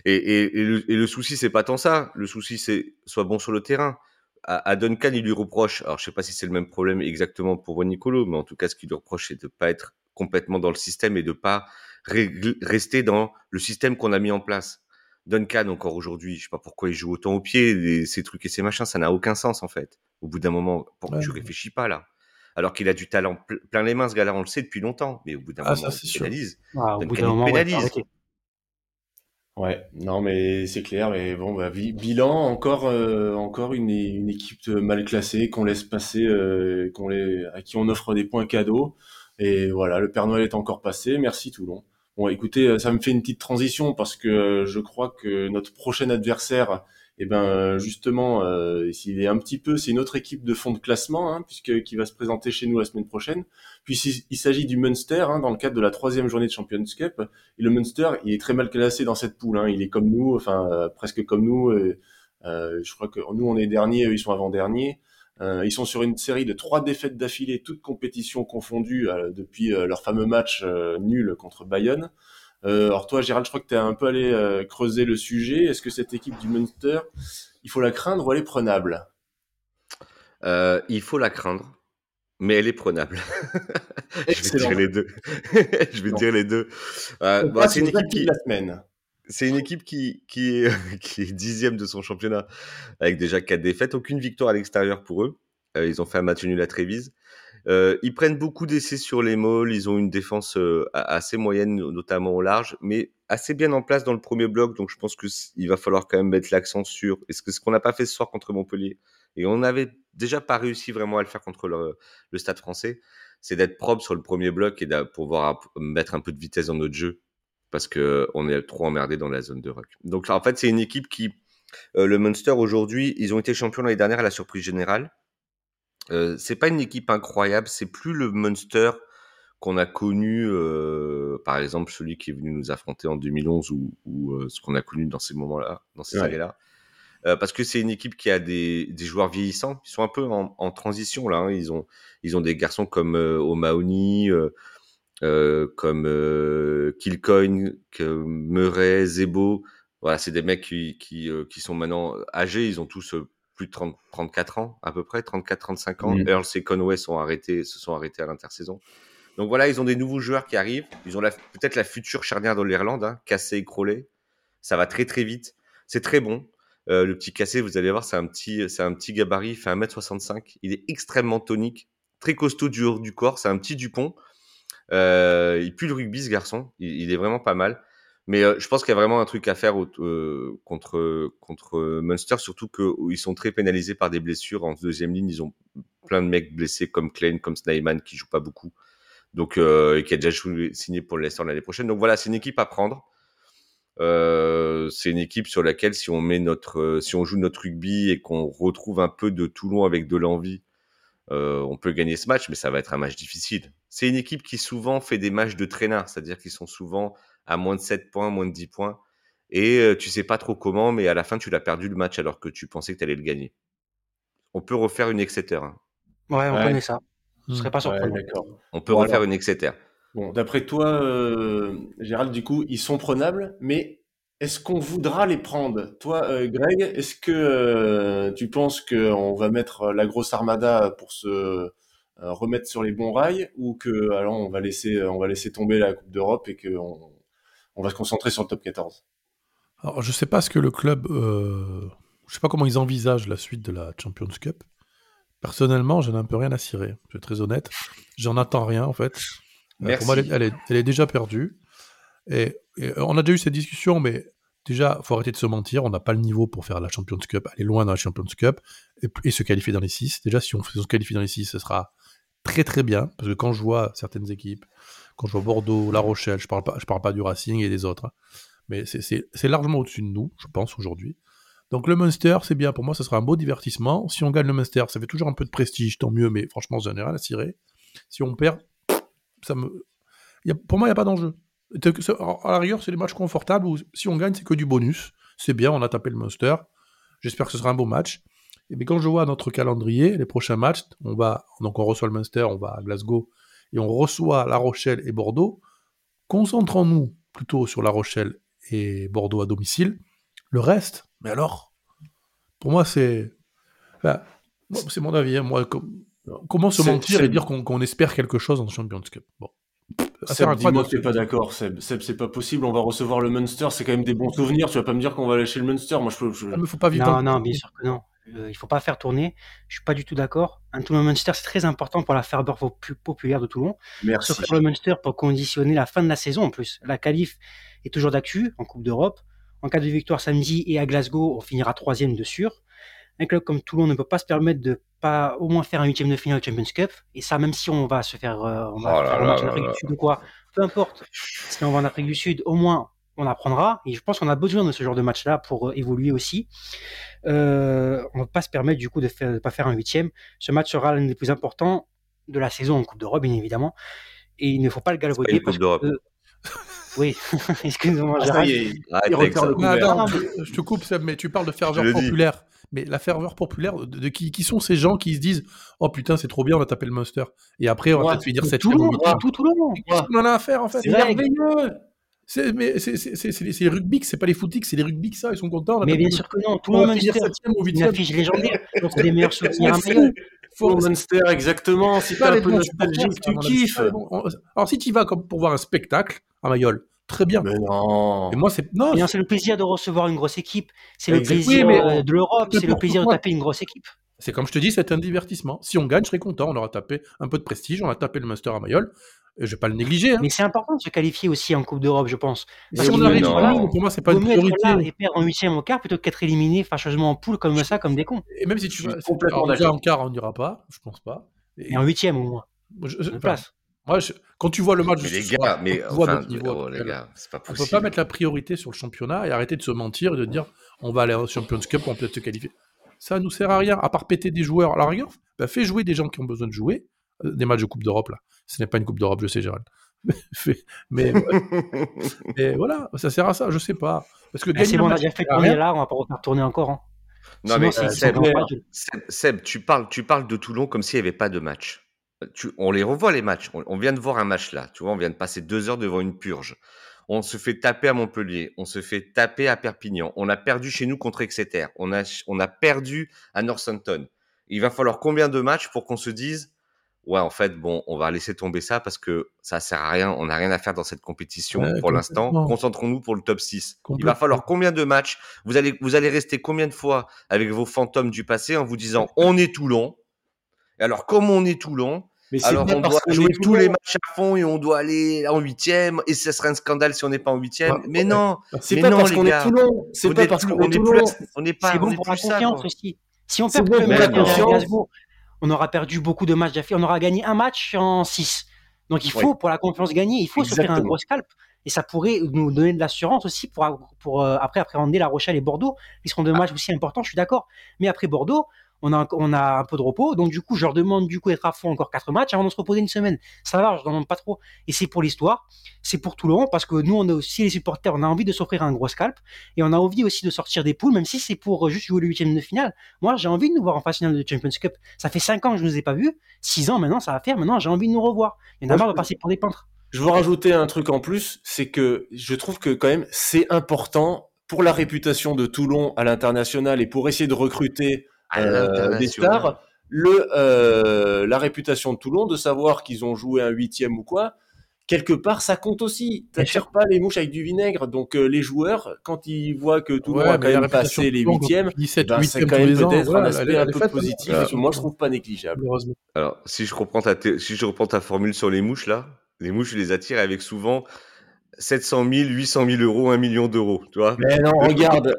Et, et, et, le, et le souci c'est pas tant ça. Le souci c'est soit bon sur le terrain à, Duncan, il lui reproche, alors je sais pas si c'est le même problème exactement pour Nicolo, mais en tout cas, ce qu'il lui reproche, c'est de pas être complètement dans le système et de pas rester dans le système qu'on a mis en place. Duncan, encore aujourd'hui, je sais pas pourquoi il joue autant au pied, ces trucs et ces machins, ça n'a aucun sens, en fait. Au bout d'un moment, pour, tu réfléchis pas, là. Alors qu'il a du talent plein les mains, ce gars-là, on le sait depuis longtemps, mais au bout d'un ah, moment, il pénalise. Ah, au bout d'un moment, pénalise. Ouais, non, mais c'est clair. Mais bon, bah, bilan encore, euh, encore une, équipe mal classée qu'on laisse passer, euh, qu'on les, à qui on offre des points cadeaux. Et voilà, le Père Noël est encore passé. Merci Toulon. Bon, écoutez, ça me fait une petite transition parce que je crois que notre prochain adversaire et eh ben justement, euh, s'il est un petit peu, c'est une autre équipe de fond de classement, hein, puisque qui va se présenter chez nous la semaine prochaine. Puis il, s'agit du Munster hein, dans le cadre de la troisième journée de Champions Cup. Et le Munster, il est très mal classé dans cette poule. Hein. Il est comme nous, enfin euh, presque comme nous. Euh, je crois que nous on est dernier, eux ils sont avant derniers. Euh, ils sont sur une série de trois défaites d'affilée, toutes compétitions confondues, euh, depuis leur fameux match nul contre Bayonne. Euh, alors toi, Gérald, je crois que tu es un peu allé euh, creuser le sujet. Est-ce que cette équipe du Munster, il faut la craindre ou elle est prenable? Euh, Il faut la craindre, mais elle est prenable. je vais dire les deux. je vais dire les deux. Bah, c'est une équipe qui la semaine. C'est une équipe qui, qui, est, qui est dixième de son championnat, avec déjà quatre défaites, aucune victoire à l'extérieur pour eux. ils ont fait un match nul à Trévise. Euh, ils prennent beaucoup d'essais sur les molles, ils ont une défense assez moyenne, notamment au large, mais assez bien en place dans le premier bloc, donc je pense qu'il va falloir quand même mettre l'accent sur que ce qu'on n'a pas fait ce soir contre Montpellier, et on n'avait déjà pas réussi vraiment à le faire contre le, stade français, c'est d'être propre sur le premier bloc et de pouvoir mettre un peu de vitesse dans notre jeu, parce qu'on est trop emmerdé dans la zone de rock. Donc en fait, c'est une équipe qui, euh, le Munster aujourd'hui, ils ont été champions l'année dernière à la surprise générale, euh, c'est pas une équipe incroyable, c'est plus le Munster qu'on a connu, euh, par exemple celui qui est venu nous affronter en 2011 ou, euh, ce qu'on a connu dans ces moments-là, dans ces années-là. parce que c'est une équipe qui a des, joueurs vieillissants, ils sont un peu en, transition là. Hein. Ils ont ils ont des garçons comme O'Mahony, comme Kilcoyne, Murray, Zebo. Voilà, c'est des mecs qui qui, qui sont maintenant âgés. Ils ont tous plus de 30, 34 ans à peu près, 34-35 ans. Mmh. Earls et Conway sont arrêtés, se sont arrêtés à l'intersaison. Donc voilà, ils ont des nouveaux joueurs qui arrivent. Ils ont peut-être la future charnière dans l'Irlande, hein, Cassé et Crowley. Ça va très très vite. C'est très bon. Euh, le petit Cassé, vous allez voir, c'est un petit, c'est un petit gabarit. Il fait 1m65. Il est extrêmement tonique, très costaud du haut du corps. C'est un petit Dupont. Euh, il pue le rugby, ce garçon. il, est vraiment pas mal. Mais je pense qu'il y a vraiment un truc à faire contre contre Munster, surtout qu'ils sont très pénalisés par des blessures en deuxième ligne. Ils ont plein de mecs blessés comme Klein, comme Snyman qui joue pas beaucoup, donc et qui a déjà signé pour le l'année prochaine. Donc voilà, c'est une équipe à prendre. C'est une équipe sur laquelle si on met notre, si on joue notre rugby et qu'on retrouve un peu de Toulon avec de l'envie, on peut gagner ce match, mais ça va être un match difficile. C'est une équipe qui souvent fait des matchs de traîneur, c'est-à-dire qu'ils sont souvent à moins de 7 points, moins de 10 points. Et euh, tu sais pas trop comment, mais à la fin, tu l'as perdu le match alors que tu pensais que tu allais le gagner. On peut refaire une Exeter. Hein. Ouais, on connaît ça. Ce serait pas surprenant. on peut refaire une Exeter. Bon, d'après toi, euh, Gérald, du coup, ils sont prenables, mais est-ce qu'on voudra les prendre? Toi, euh, Greg, est-ce que tu penses qu'on va mettre la grosse armada pour se remettre sur les bons rails ou que alors on va laisser on va laisser tomber la Coupe d'Europe et qu'on on va se concentrer sur le top 14. Alors, je sais pas ce que le club. Euh, je sais pas comment ils envisagent la suite de la Champions Cup. Personnellement, je n'ai un peu rien à cirer. Je suis très honnête. J'en attends rien, en fait. Euh, pour moi, elle est, déjà perdue. Et, on a déjà eu cette discussion, mais déjà, faut arrêter de se mentir. On n'a pas le niveau pour faire la Champions Cup, aller loin dans la Champions Cup et, se qualifier dans les 6. Déjà, si on se qualifie dans les 6, ce sera très très bien. Parce que quand je vois certaines équipes quand je vois Bordeaux, La Rochelle, je parle parle pas du Racing et des autres, hein. mais c'est largement au-dessus de nous, je pense, aujourd'hui. Donc le Munster, c'est bien, pour moi, ce sera un beau divertissement. Si on gagne le Munster, ça fait toujours un peu de prestige, tant mieux, mais franchement, j'en ai rien à cirer. Si on perd, ça me... pour moi, il n'y a pas d'enjeu. À la rigueur, c'est des matchs confortables où si on gagne, c'est que du bonus. C'est bien, on a tapé le Munster. J'espère que ce sera un beau match. Mais quand je vois notre calendrier, les prochains matchs, on va donc on reçoit le Munster, on va à Glasgow et on reçoit La Rochelle et Bordeaux, concentrons-nous plutôt sur La Rochelle et Bordeaux à domicile. Le reste, mais alors, pour moi, c'est. c'est mon avis. Hein, moi, comment se mentir et dire qu'on espère quelque chose en Champions Cup? Bon. Seb, dis-moi que pas d'accord, Seb. Seb, c'est pas possible, on va recevoir le Munster, c'est quand même des bons souvenirs, tu vas pas me dire qu'on va lâcher le Munster, moi je peux... Ah, faut pas vivre non, non, bien sûr que non. Euh, il faut pas faire tourner. Je suis pas du tout d'accord. Un Toulon Munster, c'est très important pour la ferveur populaire de Toulon. Merci. Sur le Munster pour conditionner la fin de la saison en plus. La qualif est toujours d'actu en Coupe d'Europe. En cas de victoire samedi et à Glasgow, on finira troisième de sûr. Un club comme Toulon ne peut pas se permettre de pas au moins faire un huitième de finale de Champions Cup. Et ça, même si on va se faire, euh, on va oh faire un match en Afrique du Sud ou quoi, peu importe. Si on va en Afrique du Sud, au moins on apprendra. Et je pense qu'on a besoin de ce genre de match-là pour euh, évoluer aussi. Euh, on ne va pas se permettre du coup de ne pas faire un huitième. Ce match sera l'un des plus importants de la saison en Coupe d'Europe, bien évidemment. Et il ne faut pas le galvauder. Coupe d'Europe. Oui, excusez-moi, ah, je, te coupe, mais tu parles de ferveur populaire. Mais la ferveur populaire, de, qui, qui, sont ces gens qui se disent Oh putain, c'est trop bien, on a tapé le Monster. Et après, on va peut-être lui dire c'est tout, tout, tout, le Qu'est-ce qu'on en a à faire en fait? C'est merveilleux c'est, mais c'est, les rugby, c'est pas les footix, c'est les rugby ça, ils sont contents. mais bien sûr que non, tout le monde une affiche légendaire, c'est les meilleurs souvenirs à Faut Monster, exactement. Si t'as un peu nostalgique, tu kiffes. Alors si tu vas comme pour voir un spectacle à Mayol, très bien. Mais non. Et moi, c'est non. C'est le plaisir de recevoir une grosse équipe. C'est le plaisir euh, de l'Europe. C'est le plaisir de taper une grosse équipe. C'est comme je te dis, c'est un divertissement. Si on gagne, je serai content. On aura tapé un peu de prestige, on a tapé le Master à Mayol. Je vais pas le négliger. Hein. Mais c'est important de se qualifier aussi en Coupe d'Europe, je pense. Si on arrive pour moi, c'est pas une priorité. et perdre en huitième au quart plutôt qu'être éliminé fâcheusement en poule comme ça, comme des cons. Et même si tu vas complètement déjà en quart, on n'ira pas, je pense pas. Et, en huitième au moins. Je, place. Moi, quand tu vois le match, mais les gars, mais enfin, oh, les gars, c'est pas possible. On peut pas mettre la priorité sur le championnat et arrêter de se mentir et de dire on va aller au Champions Cup, on peut être se qualifier. Ça nous sert à rien, à part péter des joueurs. À la rigueur, bah, fais jouer des gens qui ont besoin de jouer. Euh, des matchs de Coupe d'Europe, là. Ce n'est pas une Coupe d'Europe, je sais, Gérald. mais, mais, voilà, ça sert à ça, je sais pas. Parce que ah, c'est bon, on a déjà fait tourner là, on va pas refaire tourner encore. Hein. Non, mais Seb, tu, parles, tu parles de Toulon comme s'il n'y avait pas de match. Tu, on les revoit les matchs. On, vient de voir un match là. Tu vois, on vient de passer deux heures devant une purge. On se fait taper à Montpellier. On se fait taper à Perpignan. On a perdu chez nous contre Exeter. On a, on a perdu à Northampton. Il va falloir combien de matchs pour qu'on se dise ouais, en fait, bon, on va laisser tomber ça parce que ça sert à rien. On n'a rien à faire dans cette compétition pour l'instant. Concentrons-nous pour le top 6. Il va falloir combien de matchs vous allez, vous allez rester combien de fois avec vos fantômes du passé en vous disant on est Toulon. Et alors, comme on est Toulon, alors on doit jouer tous les matchs à fond et on doit aller en huitième et ce serait un scandale si on n'est pas en huitième. mais non, c'est pas parce qu'on est Toulon. C'est pas parce qu'on est Toulon. On n'est pas. C'est bon pour la confiance aussi. Si on perd le on aura perdu beaucoup de matchs On aura gagné un match en 6. Donc il faut, pour la confiance gagner, il faut se faire un gros scalp. Et ça pourrait nous donner de l'assurance aussi pour, pour euh, après appréhender La Rochelle et Bordeaux, qui seront deux ah. matchs aussi importants, je suis d'accord. Mais après Bordeaux, on a, on a un peu de repos. Donc, du coup, je leur demande du coup d'être à fond encore quatre matchs avant de se reposer une semaine. Ça va, je ne demande pas trop. Et c'est pour l'histoire, c'est pour monde, parce que nous, on a aussi les supporters, on a envie de s'offrir un gros scalp et on a envie aussi de sortir des poules, même si c'est pour juste jouer le huitième de finale. Moi, j'ai envie de nous voir en phase finale de Champions Cup. Ça fait cinq ans que je ne nous ai pas vus. Six ans maintenant, ça va faire. Maintenant, j'ai envie de nous revoir. Il y en a marre de passer pour des peintres. Je veux rajouter un truc en plus, c'est que je trouve que quand même, c'est important pour la réputation de Toulon à l'international et pour essayer de recruter euh, des stars, le, euh, la réputation de Toulon, de savoir qu'ils ont joué un huitième ou quoi, quelque part, ça compte aussi. T'attires pas les mouches avec du vinaigre. Donc, euh, les joueurs, quand ils voient que Toulon a quand même passé les huitièmes, ben, c'est quand même peut-être un aspect un peu positif. moi, je trouve pas négligeable. Alors, si je reprends ta, si je reprends ta formule sur les mouches, là, les mouches, je les attire avec souvent 700 000, 800 000 euros, 1 million d'euros, tu vois. Mais non, regarde.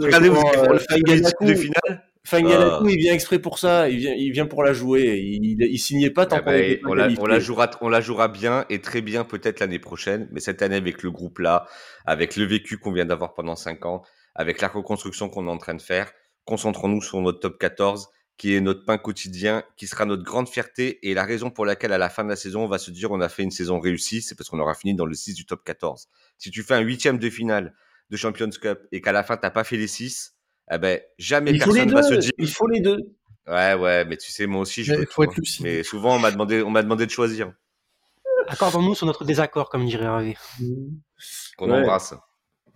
regardez, vous le de finale Fangalaku, il vient exprès pour ça. Il vient, il vient pour la jouer. Il, il, signait pas tant eh ben, qu'on on, la, on la jouera, on la jouera bien et très bien peut-être l'année prochaine. Mais cette année avec le groupe là, avec le vécu qu'on vient d'avoir pendant cinq ans, avec la reconstruction qu'on est en train de faire, concentrons-nous sur notre top 14 qui est notre pain quotidien, qui sera notre grande fierté et la raison pour laquelle à la fin de la saison, on va se dire on a fait une saison réussie, c'est parce qu'on aura fini dans le 6 du top 14. Si tu fais un huitième de finale de Champions Cup et qu'à la fin, t'as pas fait les 6, eh ben, jamais personne va se dire. Il faut les deux. Ouais, ouais, mais tu sais, moi aussi, je veux Mais souvent, on m'a demandé, on m'a demandé de choisir. Accordons-nous sur notre désaccord, comme dirait Ravé. Qu'on embrasse.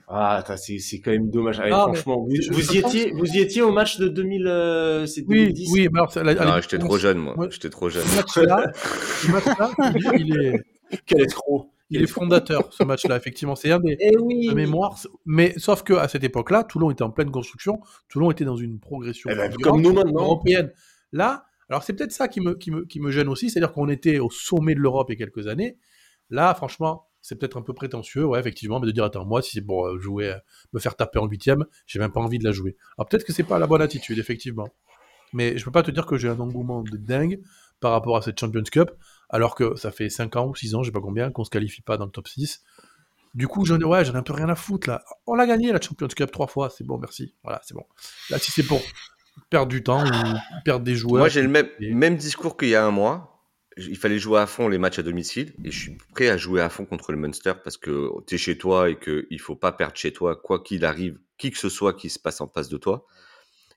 Ah, c'est quand même dommage. franchement, vous, y étiez, vous y étiez au match de 2000, euh, oui, oui, mais alors, non, j'étais trop jeune, moi. J'étais trop jeune. Ce match-là, match il, il, est. Quel escroc. Il est fondateur, ce match-là, effectivement. C'est un des eh mémoires. Mais sauf que à cette époque-là, Toulon était en pleine construction. Toulon était dans une progression eh ben, comme nous maintenant. européenne. Là, alors c'est peut-être ça qui me, qui, me, qui me gêne aussi, c'est-à-dire qu'on était au sommet de l'Europe il y a quelques années. Là, franchement, c'est peut-être un peu prétentieux, ouais, effectivement, mais de dire attends, moi, si c'est pour euh, jouer, euh, me faire taper en huitième, j'ai même pas envie de la jouer. Alors peut-être que c'est pas la bonne attitude, effectivement. Mais je peux pas te dire que j'ai un engouement de dingue par rapport à cette Champions Cup alors que ça fait 5 ans ou 6 ans, je sais pas combien, qu'on se qualifie pas dans le top 6. Du coup, j'en ai, ouais, j'en ai un peu rien à foutre là. On l'a gagné la Champions Cup trois fois, c'est bon, merci. Voilà, c'est bon. Là, si c'est pour perdre du temps ou perdre des joueurs. Moi, j'ai le même, même discours qu'il y a un mois. Il fallait jouer à fond les matchs à domicile et je suis prêt à jouer à fond contre le Munster parce que tu es chez toi et qu'il faut pas perdre chez toi, quoi qu'il arrive, qui que ce soit qui se passe en face de toi.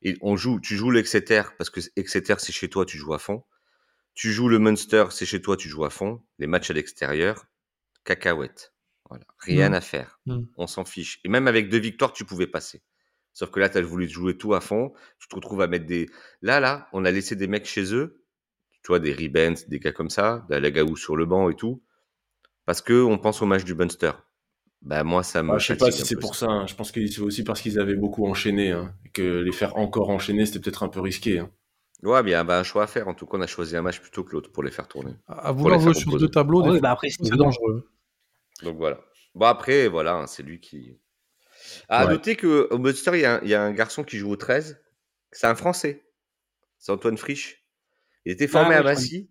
Et on joue, tu joues l'Exeter parce que Exeter c'est chez toi, tu joues à fond. Tu joues le Munster, c'est chez toi, tu joues à fond. Les matchs à l'extérieur, cacahuète. Voilà. Rien mmh. à faire. Mmh. On s'en fiche. Et même avec deux victoires, tu pouvais passer. Sauf que là, tu as voulu jouer tout à fond. Tu te retrouves à mettre des. Là, là, on a laissé des mecs chez eux. Tu vois, des Ribens, des gars comme ça, la Lagaou sur le banc et tout. Parce que on pense au match du Munster. Bah, moi, ça me. Ah, je sais pas si c'est pour ça. Hein. Je pense que c'est aussi parce qu'ils avaient beaucoup enchaîné. Hein. que les faire encore enchaîner, c'était peut-être un peu risqué. Hein. Ouais, bien, bah, un choix à faire. En tout cas, on a choisi un match plutôt que l'autre pour les faire tourner. À vouloir jouer sur deux tableaux, bah après, c'est dangereux. Donc voilà. Bon, après, voilà, hein, c'est lui qui. À noter qu'au Munster, il y, a un garçon qui joue au 13. C'est un Français. C'est Antoine Frisch. Il était formé ah à Massy.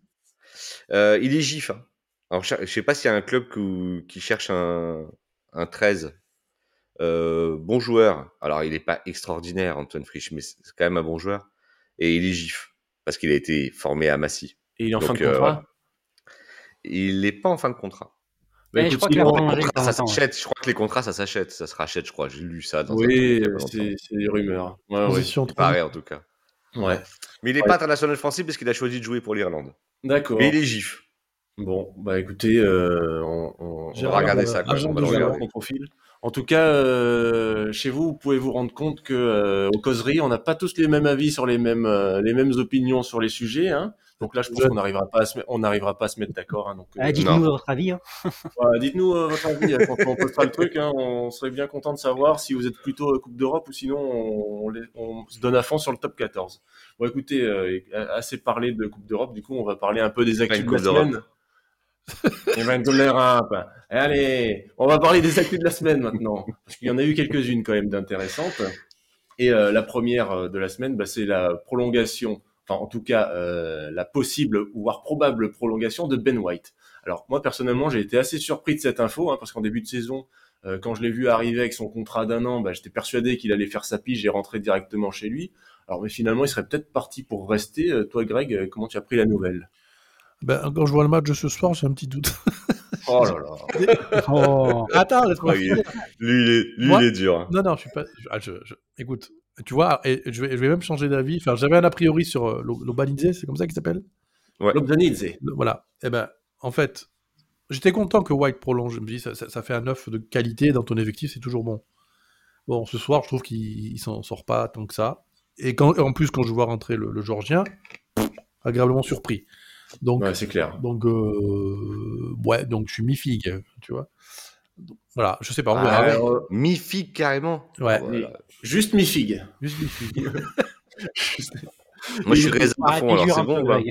Euh, il est GIF. Hein. Alors, je ne sais pas s'il y a un club qui cherche un, un 13. Euh, bon joueur. Alors, il n'est pas extraordinaire, Antoine Frisch, mais c'est quand même un bon joueur. Et il est GIF. Parce qu'il a été formé à Massy. Et il est en fin de contrat euh, Il n'est pas en fin de contrat. Mais je, crois que ça s'achète. Je crois que les contrats, ça s'achète. Ça se rachète, je crois. J'ai lu ça. Dans oui, c'est des rumeurs. Ouais, ouais. Pareil, en tout cas. Ouais. Mais il n'est pas international français parce qu'il a choisi de jouer pour l'Irlande. D'accord. Mais il est gif. Bon, bah écoutez, euh, on, on, va regarder ça. Quand on va regarder. Profil. En tout cas, euh, chez vous, vous pouvez vous rendre compte que euh, aux causeries, on n'a pas tous les mêmes avis sur les mêmes euh, les mêmes opinions sur les sujets. Hein. Donc là, je pense qu'on n'arrivera pas à se on n'arrivera pas à se mettre d'accord. Hein, donc ah, dites-nous votre avis. Hein. dites-nous votre avis quand on postera le truc. Hein, on serait bien content de savoir si vous êtes plutôt Coupe d'Europe ou sinon on, on, se donne à fond sur le top 14. Bon, écoutez, assez parlé de Coupe d'Europe. Du coup, on va parler un peu des actus de la semaine. Et ben, Allez, on va parler des actus de la semaine maintenant, parce qu'il y en a eu quelques-unes quand même d'intéressantes. Et euh, la première euh, de la semaine, bah, c'est la prolongation, enfin en tout cas euh, la possible voire probable prolongation de Ben White. Alors moi personnellement, j'ai été assez surpris de cette info, hein, parce qu'en début de saison, quand je l'ai vu arriver avec son contrat d'un an, bah, j'étais persuadé qu'il allait faire sa pige et rentrer directement chez lui. Alors mais finalement, il serait peut-être parti pour rester. Toi, Greg, comment tu as pris la nouvelle? Ben, quand je vois le match de ce soir, j'ai un petit doute. Oh là là. oh. Attends, laisse-moi. lui, il est, lui, il est dur. Hein. Non, non, je suis pas. Ah, je, Écoute, tu vois, et je, vais, je vais même changer d'avis. Enfin, j'avais un a priori sur euh, Lobanidze, c'est comme ça qu'il s'appelle? Ouais. Lobanidze. Voilà. Et eh ben, en fait, j'étais content que White prolonge. Je me dis, ça, ça, fait un œuf de qualité dans ton effectif, c'est toujours bon. Bon, ce soir, je trouve qu'il s'en sort pas tant que ça. Et quand, en plus, quand je vois rentrer le, le Georgien, agréablement surpris. Donc, c'est clair. Donc, euh, ouais, donc je suis mi-figue, tu vois. voilà, je sais pas. Ah, euh, mi-figue carrément. Ouais. Juste mi-figue. Juste mi-figue. Moi, je suis réservé à fond, alors c'est bon.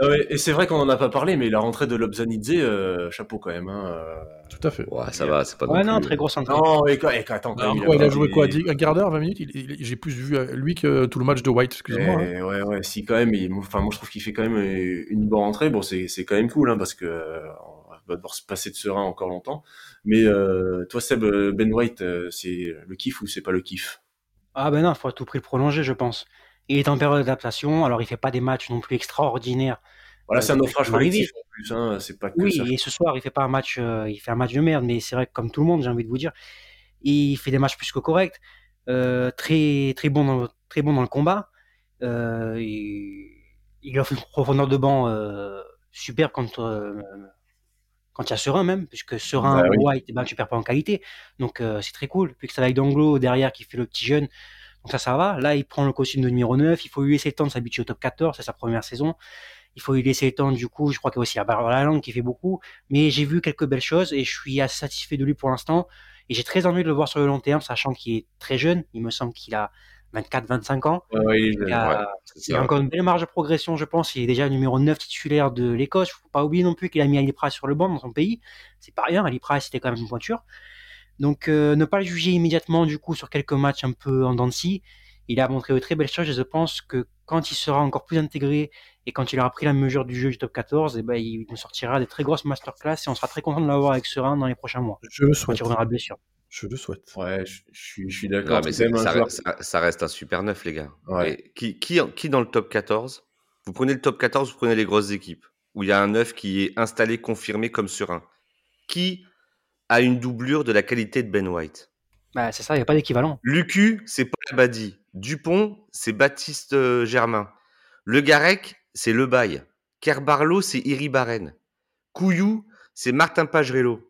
Ah et c'est vrai qu'on en a pas parlé, mais la rentrée de Lobzanidze, euh, chapeau quand même. Hein, Tout à fait. Ouais, ça va, c'est pas. Ouais, non, très grosse entrée. Non, et, attends, il, a, joué quoi Un quart d'heure, 20 minutes J'ai plus vu lui que tout le match de White, excuse-moi. Hein. Ouais, ouais, si quand même. Enfin, moi, je trouve qu'il fait quand même une bonne rentrée. Bon, c'est quand même cool, hein, parce que on va devoir se passer de serein encore longtemps. Mais euh, toi, Seb, Ben White, euh, c'est le kiff ou c'est pas le kiff? Ah ben non, il faut à tout prix le prolonger, je pense. Il est en période d'adaptation, alors il fait pas des matchs non plus extraordinaires. Voilà, c'est un naufrage collectif en plus, hein, c'est pas que Oui, et ce soir, il fait pas un match, euh, il fait un match de merde, mais c'est vrai que comme tout le monde, j'ai envie de vous dire, il fait des matchs plus que corrects, euh, très très bon dans très bon dans le combat. Euh, il, offre une profondeur de banc euh, super quand euh, quand il y a Serein même, puisque Serein bah, White, eh ben, tu perds pas en qualité, donc c'est très cool. Puis que ça avec Danglo derrière qui fait le petit jeune, ça ça va. Là, il prend le costume de numéro 9, il faut lui laisser le temps de s'habituer au top 14, c'est sa première saison. Il faut lui laisser le temps du coup je crois qu'il y a aussi la langue qui fait beaucoup. Mais j'ai vu quelques belles choses et je suis assez satisfait de lui pour l'instant. Et j'ai très envie de le voir sur le long terme sachant qu'il est très jeune. Il me semble qu'il a 24-25 ans. Il, a, encore une belle marge de progression je pense. Il est déjà numéro 9 titulaire de l'Écosse. Faut pas oublier non plus qu'il a mis Ali Price sur le banc dans son pays. C'est pas rien. Ali Price c'était quand même une pointure donc euh, ne pas le juger immédiatement du coup sur quelques matchs un peu en dents de scie il a montré de très belles choses et je pense que quand il sera encore plus intégré et quand il aura pris la mesure du jeu du top 14, et eh ben, il nous sortira des très grosses masterclass et on sera très content de l'avoir avec Serein dans les prochains mois. Je le souhaite. Quand il reviendra blessure. Je le souhaite. Ouais, je, suis, je suis d'accord. mais ça, reste un super neuf, les gars. qui, qui, qui dans le top 14 Vous prenez le top 14, vous prenez les grosses équipes, où il y a un neuf qui est installé, confirmé comme Serein. Qui a une doublure de la qualité de Ben White bah, c'est ça, il n'y a pas d'équivalent. Lucu, c'est Paul Abadi. Dupont, c'est Baptiste euh, Germain. Le Garec, c'est Le Bail. Kerbarlo, c'est Iri Barren. Couillou, c'est Martin Pagerello.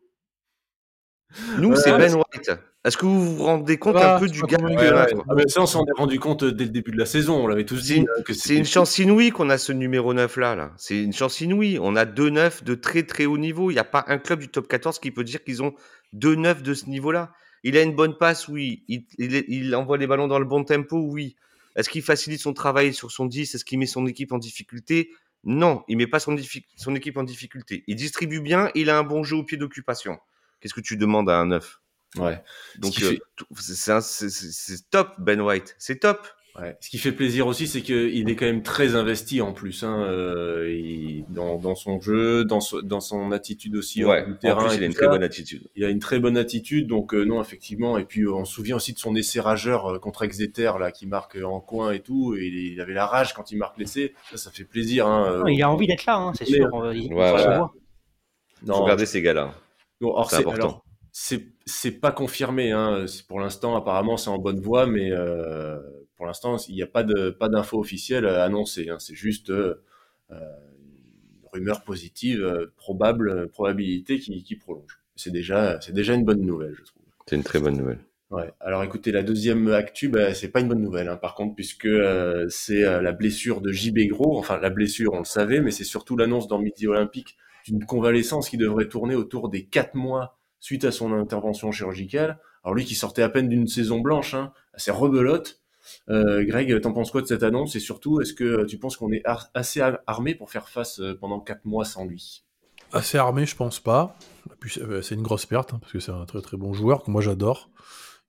Nous, c'est Ben White. Est-ce que vous vous rendez compte un peu du gars ah, Ça, on s'en est rendu compte dès le début de la saison. On l'avait tous dit. Hein, c'est une chance inouïe qu'on a ce numéro 9 là. là. C'est une chance inouïe. On a deux neufs de très très haut niveau. Il n'y a pas un club du top 14 qui peut dire qu'ils ont deux neufs de ce niveau-là. Il a une bonne passe, oui. Il, il, envoie les ballons dans le bon tempo, oui. Est-ce qu'il facilite son travail sur son 10 Est-ce qu'il met son équipe en difficulté? Non, il met pas son, son, équipe en difficulté. Il distribue bien, il a un bon jeu au pied d'occupation. Qu'est-ce que tu demandes à un neuf? Ouais. Donc c'est top, Ben White. C'est top. Ce qui fait plaisir aussi, c'est qu'il est quand même très investi en plus, hein, euh, dans, son jeu, dans, dans son attitude aussi ouais, terrain. En plus, il a une très bonne attitude. Il a une très bonne attitude, donc euh, non, effectivement. Et puis on se souvient aussi de son essai rageur euh, contre Exeter là, qui marque en coin et tout. Et il avait la rage quand il marque l'essai. Ça, ça fait plaisir. Hein, il a envie d'être là, hein, c'est sûr. Il, ouais, Faut regarder ces gars-là. C'est important c'est pas confirmé. Hein. Pour l'instant, apparemment, c'est en bonne voie, mais euh, pour l'instant, il n'y a pas de pas d'infos officielles annoncées. Hein. C'est juste euh, une rumeur positive, euh, probable probabilité qui, qui prolonge. C'est déjà c'est déjà une bonne nouvelle, je trouve. C'est une très bonne nouvelle. Ouais. Alors écoutez, la deuxième actu, bah, c'est pas une bonne nouvelle, hein, par contre, puisque euh, c'est la blessure de JB Gros. Enfin, la blessure, on le savait, mais c'est surtout l'annonce dans Midi Olympique d'une convalescence qui devrait tourner autour des quatre mois suite à son intervention chirurgicale. Alors lui qui sortait à peine d'une saison blanche, hein, assez rebelote. Euh, Greg, t'en penses quoi de cette annonce? Et surtout, est-ce que tu penses qu'on est assez armé pour faire face euh, pendant quatre mois sans lui? Assez armé, je pense pas. Euh, c'est une grosse perte hein, parce que c'est un très très bon joueur que moi j'adore.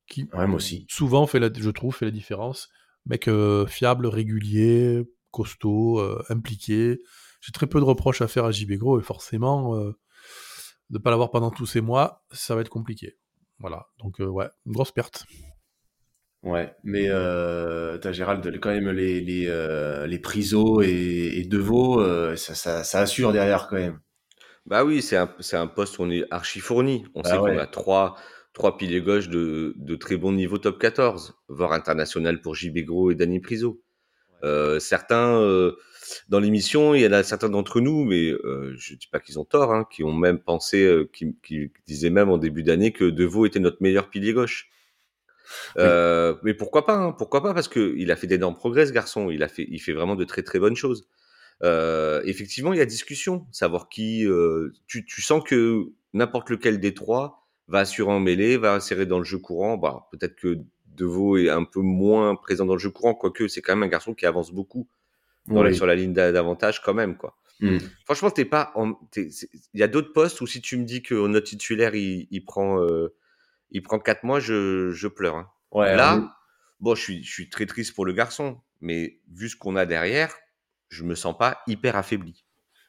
Qui ouais, moi aussi. souvent fait la, je trouve, fait la différence. Mec euh, fiable, régulier, costaud, impliqué. J'ai très peu de reproches à faire à JB Gros et forcément, de pas l'avoir pendant tous ces mois, ça va être compliqué. Voilà, donc euh, ouais, une grosse perte. Ouais, mais euh, t'as Gérald, quand même les les, euh, les Priso et, et Deveau, euh, ça, ça, ça, assure derrière quand même. Bah oui, c'est un, c'est un poste où on est archi fourni. On bah sait qu'on a trois, trois piliers gauche de, de très bon niveau top 14, voire international pour JB Gros et Danny Priso. Euh, certains dans l'émission, il y en a certains d'entre nous, mais euh, je dis pas qu'ils ont tort, hein, qui ont même pensé, euh, qui, qui, disaient même en début d'année que Deveau était notre meilleur pilier gauche. Euh, mais pourquoi pas hein, Pourquoi pas Parce que il a fait d'énormes progrès, ce garçon. Il a fait, il fait vraiment de très très bonnes choses. Euh, effectivement, il y a discussion, savoir qui. Euh, tu, tu, sens que n'importe lequel des trois va assurer en mêlée, va insérer dans le jeu courant. Bah, peut-être que Deveau est un peu moins présent dans le jeu courant, quoique c'est quand même un garçon qui avance beaucoup sur la ligne d'avantage quand même, quoi. Hmm. Franchement, t'es pas. Il y a d'autres postes où si tu me dis que notre titulaire il, il prend euh, il prend quatre mois, je, je pleure. Hein. Ouais, Là, bon, je suis je suis très triste pour le garçon, mais vu ce qu'on a derrière, je me sens pas hyper affaibli.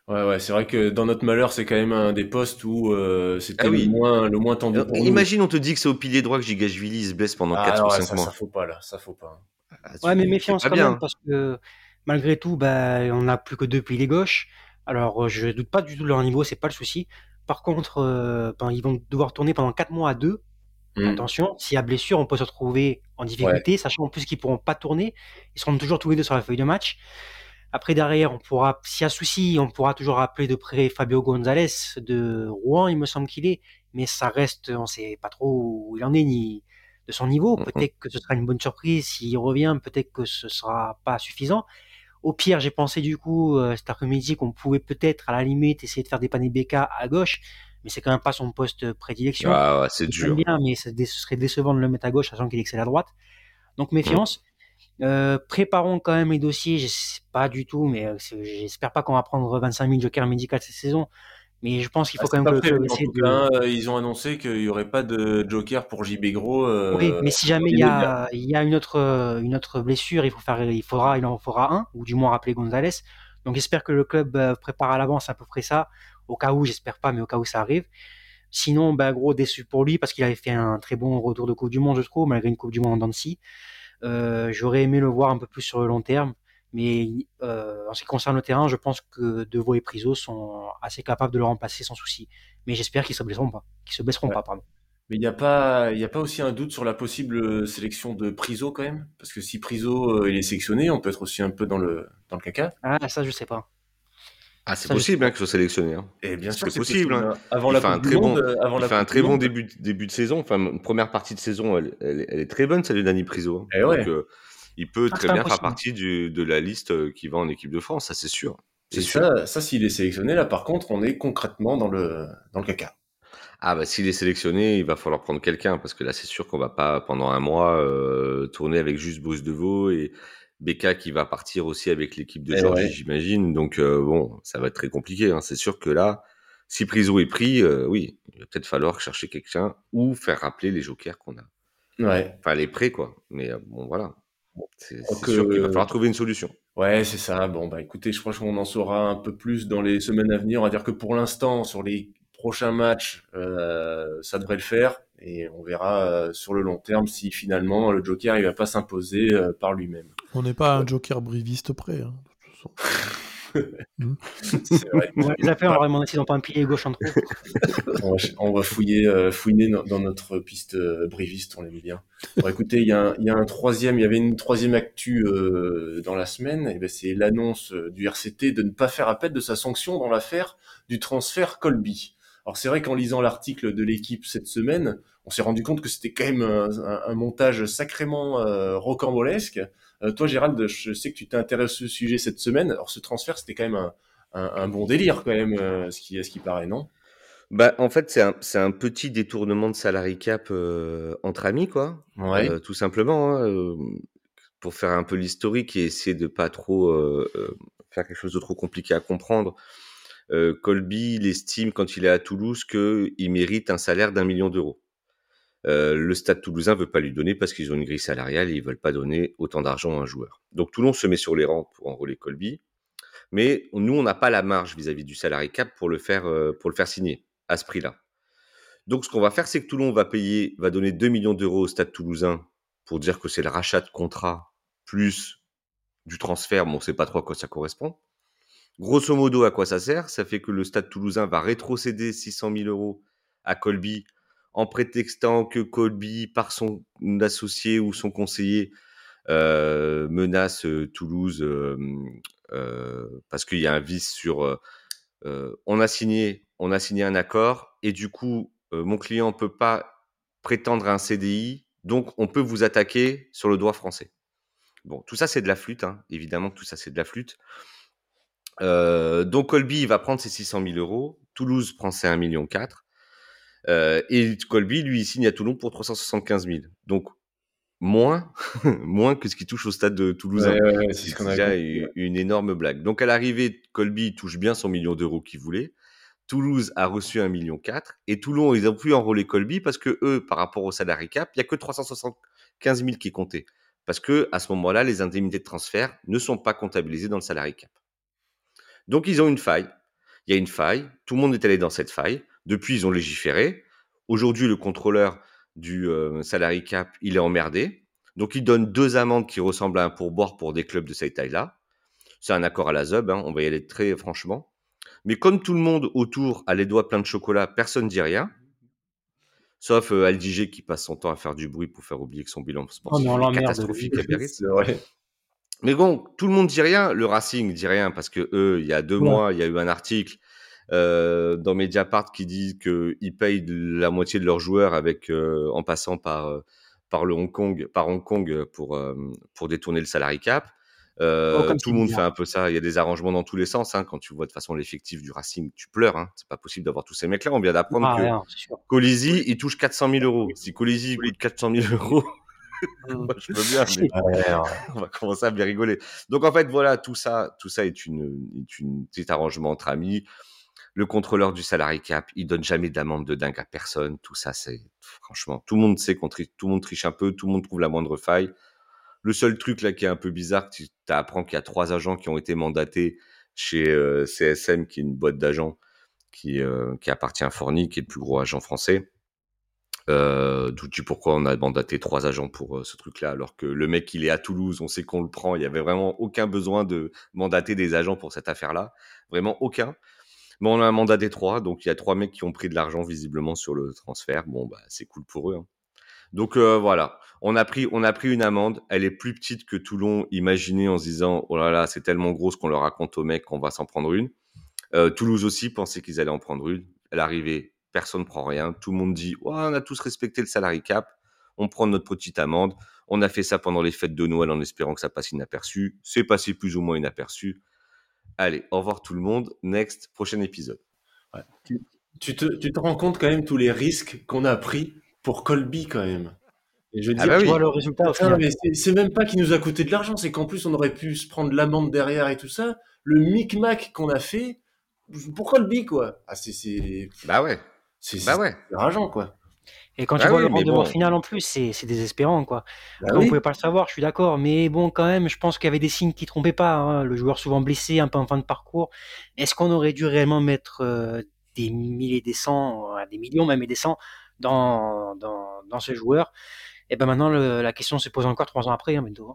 Ouais, ouais, c'est vrai que dans notre malheur, c'est quand même un des postes où euh, c'était ah le moins le moins tendu. Pour imagine, on te dit que c'est au pilier droit que Gigashvili se blesse pendant ah, 4 ou 5 mois. Ça faut pas là, ça faut pas. Ah, ouais, mais méfiance quand bien. même parce que malgré tout, bah, on n'a plus que deux piliers gauche. Alors, euh, je ne doute pas du tout de leur niveau, c'est pas le souci. Par contre, euh, ben, ils vont devoir tourner pendant quatre mois à deux. Mmh. Attention, s'il y a blessure, on peut se retrouver en difficulté, sachant en plus qu'ils pourront pas tourner. Ils seront toujours tous les deux sur la feuille de match. Après, derrière, on pourra, s'il y a souci, on pourra toujours appeler de près Fabio Gonzalez de Rouen, il me semble qu'il est. Mais ça reste, on sait pas trop où il en est, ni de son niveau. Mmh. Peut-être que ce sera une bonne surprise s'il revient, peut-être que ce sera pas suffisant. Au pire, j'ai pensé du coup euh, cet après-midi qu'on pouvait peut-être à la limite essayer de faire dépanner BK à gauche, mais c'est quand même pas son poste prédilection. Ah ouais, c'est dur. Bien, mais ce serait décevant de le mettre à gauche, sachant qu'il excelle à droite. Donc méfiance. Euh, préparons quand même les dossiers. Je sais pas du tout, mais euh, j'espère pas qu'on va prendre 25 000 jokers médicaux cette saison. Mais je pense qu'il faut ah, quand même que le de... Ils ont annoncé qu'il n'y aurait pas de joker pour JB Gros. Euh, oui, mais si jamais il y a, il y a une autre, une autre blessure, il faut faire, il faudra, il en faudra un, ou du moins rappeler Gonzalez. Donc j'espère que le club euh, prépare à l'avance à peu près ça, au cas où, j'espère pas, mais au cas où ça arrive. Sinon, ben, gros déçu pour lui parce qu'il avait fait un très bon retour de Coupe du Monde, je trouve, malgré une Coupe du Monde en Dancy. Euh, J'aurais aimé le voir un peu plus sur le long terme. Mais euh, en ce qui concerne le terrain, je pense que Deveau et Priso sont assez capables de le remplacer sans souci. Mais j'espère qu'ils se blesseront pas, qu'ils se blesseront pas, pardon. Mais il n'y a pas, il a pas aussi un doute sur la possible sélection de Priso quand même, parce que si Priso euh, il est sélectionné, on peut être aussi un peu dans le dans le caca. Ah ça je sais pas. Ah c'est possible hein, qu'il soit sélectionné. Hein. Et bien sûr c'est possible. Hein. Avant il la fait un très bon, avant il fait un très bon début début de saison. Enfin une première partie de saison, elle, elle, est très bonne celle de Dani Priso. Et eh ouais. Euh, il peut ah, très bien faire partie du, de la liste euh, qui va en équipe de France, ça c'est sûr. C'est ça, ça s'il est sélectionné, là par contre, on est concrètement dans le, dans le caca. Ah bah s'il est sélectionné, il va falloir prendre quelqu'un parce que là c'est sûr qu'on va pas pendant un mois euh, tourner avec juste Bruce Deveau et Becca qui va partir aussi avec l'équipe de eh Georgie, j'imagine. Donc euh, bon, ça va être très compliqué. Hein. C'est sûr que là, si Priso est pris, euh, oui, il va peut-être falloir chercher quelqu'un ou faire rappeler les jokers qu'on a. Ouais. Enfin les prêts quoi. Mais bon voilà. C'est sûr qu'il va falloir trouver une solution. Ouais, c'est ça. Bon, bah écoutez, je crois qu'on en saura un peu plus dans les semaines à venir. On va dire que pour l'instant, sur les prochains matchs, euh, ça devrait le faire. Et on verra euh, sur le long terme si finalement le Joker il va pas s'imposer euh, par lui-même. On n'est pas un Joker briviste près. Hein, de toute façon. Hmm. c'est vrai. les affaires, on va dans pas un pilier gauche en trop. on, va, fouiller, euh, fouiner dans notre piste euh, briviste, on l'aime bien. Bon, écoutez, il y, a un, troisième, il y avait une troisième actu euh, dans la semaine, et ben c'est l'annonce du RCT de ne pas faire appel de sa sanction dans l'affaire du transfert Colby. Alors c'est vrai qu'en lisant l'article de l'équipe cette semaine, on s'est rendu compte que c'était quand même un, montage sacrément rocambolesque. Euh, toi, Gérald, je sais que tu t'es intéressé au sujet cette semaine. Alors, ce transfert, c'était quand même un, bon délire, quand même, euh, ce, qui, ce qui paraît, non? Bah, en fait, c'est un, un, petit détournement de salary cap euh, entre amis, quoi. Ouais. tout simplement, hein, pour faire un peu l'historique et essayer de pas trop faire quelque chose de trop compliqué à comprendre. Colby, il estime quand il est à Toulouse qu'il mérite un salaire d'un million d'euros. Euh, le Stade Toulousain veut pas lui donner parce qu'ils ont une grille salariale et ils veulent pas donner autant d'argent à un joueur. Donc Toulon se met sur les rangs pour enrôler Colby, mais nous on n'a pas la marge vis-à-vis du salarié cap pour le faire euh, pour le faire signer à ce prix-là. Donc ce qu'on va faire, c'est que Toulon va payer, va donner 2 millions d'euros au Stade Toulousain pour dire que c'est le rachat de contrat plus du transfert, mais on sait pas trop à quoi ça correspond. Grosso modo, à quoi ça sert? Ça fait que le Stade Toulousain va rétrocéder 600 000 euros à Colby en prétextant que Colby, par son associé ou son conseiller, euh, menace euh, Toulouse euh, parce qu'il y a un vice sur. on a signé, on a signé un accord et du coup, mon client peut pas prétendre à un CDI, donc on peut vous attaquer sur le droit français. Bon, tout ça c'est de la flûte, hein. évidemment que tout ça c'est de la flûte. donc Colby va prendre ses 600 000 euros, Toulouse prend ses 1,4 million. Euh, et Colby, lui, il signe à Toulon pour 375 000. Donc, moins, moins que ce qui touche au stade de Toulouse. c'est déjà une, énorme blague. Donc, à l'arrivée, Colby touche bien son million d'euros qu'il voulait. Toulouse a reçu un million quatre et Toulon, ils ont pu enrôler Colby parce que eux, par rapport au salarié cap, il y a que 375 000 qui comptaient. Parce que à ce moment-là, les indemnités de transfert ne sont pas comptabilisées dans le salarié cap. Donc, ils ont une faille. Il y a une faille. Tout le monde est allé dans cette faille. Depuis, ils ont légiféré. Aujourd'hui, le contrôleur du euh, salary cap, il est emmerdé. Donc, il donne deux amendes qui ressemblent à un pourboire pour des clubs de cette taille-là. C'est un accord à la ZUB, hein, on va y aller très franchement. Mais comme tout le monde autour a les doigts pleins de chocolat, personne ne dit rien. Sauf euh, qui passe son temps à faire du bruit pour faire oublier que son bilan sportif oh, est catastrophique à. Mais bon, tout le monde dit rien. Le Racing dit rien parce que eux, il y a deux mois, il y a eu un article euh, dans Mediapart qui dit qu'ils payent la moitié de leurs joueurs avec euh, en passant par euh, par le Hong Kong par Hong Kong pour euh, pour détourner le salary cap. Oh, tout le monde fait un peu ça. Il y a des arrangements dans tous les sens. Hein. Quand tu vois de façon l'effectif du Racing, tu pleures. Hein. C'est pas possible d'avoir tous ces mecs-là. On vient d'apprendre ah, que Colisi, il touche 400 000 euros. Si Colisi coûte 400 000 euros, Moi, je veux bien, mais on va commencer à bien rigoler. Donc en fait, voilà, tout ça, tout ça est une, est une petit arrangement entre amis le contrôleur du salarié cap, il donne jamais d'amende de dingue à personne. Tout ça, c'est franchement, tout le monde sait qu'on triche, tout le monde triche un peu, tout le monde trouve la moindre faille. Le seul truc là qui est un peu bizarre, tu apprends qu'il y a trois agents qui ont été mandatés chez euh, CSM, qui est une boîte d'agents qui, euh, appartient à Forny, qui est le plus gros agent français. Euh, D'où tu pourquoi on a mandaté trois agents pour ce truc-là, alors que le mec il est à Toulouse, on sait qu'on le prend, il y avait vraiment aucun besoin de mandater des agents pour cette affaire-là, vraiment aucun. Bon, on a un mandat des trois, donc il y a trois mecs qui ont pris de l'argent visiblement sur le transfert. Bon, bah, c'est cool pour eux. Hein. Donc euh, voilà, on a pris, on a pris une amende. Elle est plus petite que Toulon, imaginez en se disant, oh là là, c'est tellement gros ce qu'on leur raconte aux mecs qu'on va s'en prendre une. Euh, Toulouse aussi pensait qu'ils allaient en prendre une. Elle arrivait, personne ne prend rien. Tout le monde dit, on a tous respecté le salarié cap. On prend notre petite amende. On a fait ça pendant les fêtes de Noël en espérant que ça passe inaperçu. C'est passé plus ou moins inaperçu. Allez, au revoir tout le monde. Next, prochain épisode. tu te, tu te rends compte quand même tous les risques qu'on a pris pour Colby quand même. Et je dis, ah bah tu vois le résultat. C'est même pas qu'il nous a coûté de l'argent, c'est qu'en plus on aurait pu se prendre l'amende derrière et tout ça. Le micmac qu'on a fait, pour Colby quoi. Ah c'est bah ouais. C'est bah ouais. rageant quoi. Et quand tu bah vois le rendement final en plus, c'est désespérant quoi. Bah on pouvait pas le savoir, je suis d'accord, mais bon quand même, je pense qu'il y avait des signes qui trompaient pas. Hein. Le joueur souvent blessé, un peu en fin de parcours. Est-ce qu'on aurait dû réellement mettre euh, des milliers, des cents, des millions même et des cents dans, dans, dans ce joueur? Et ben maintenant la question se pose encore trois ans après, hein, hein.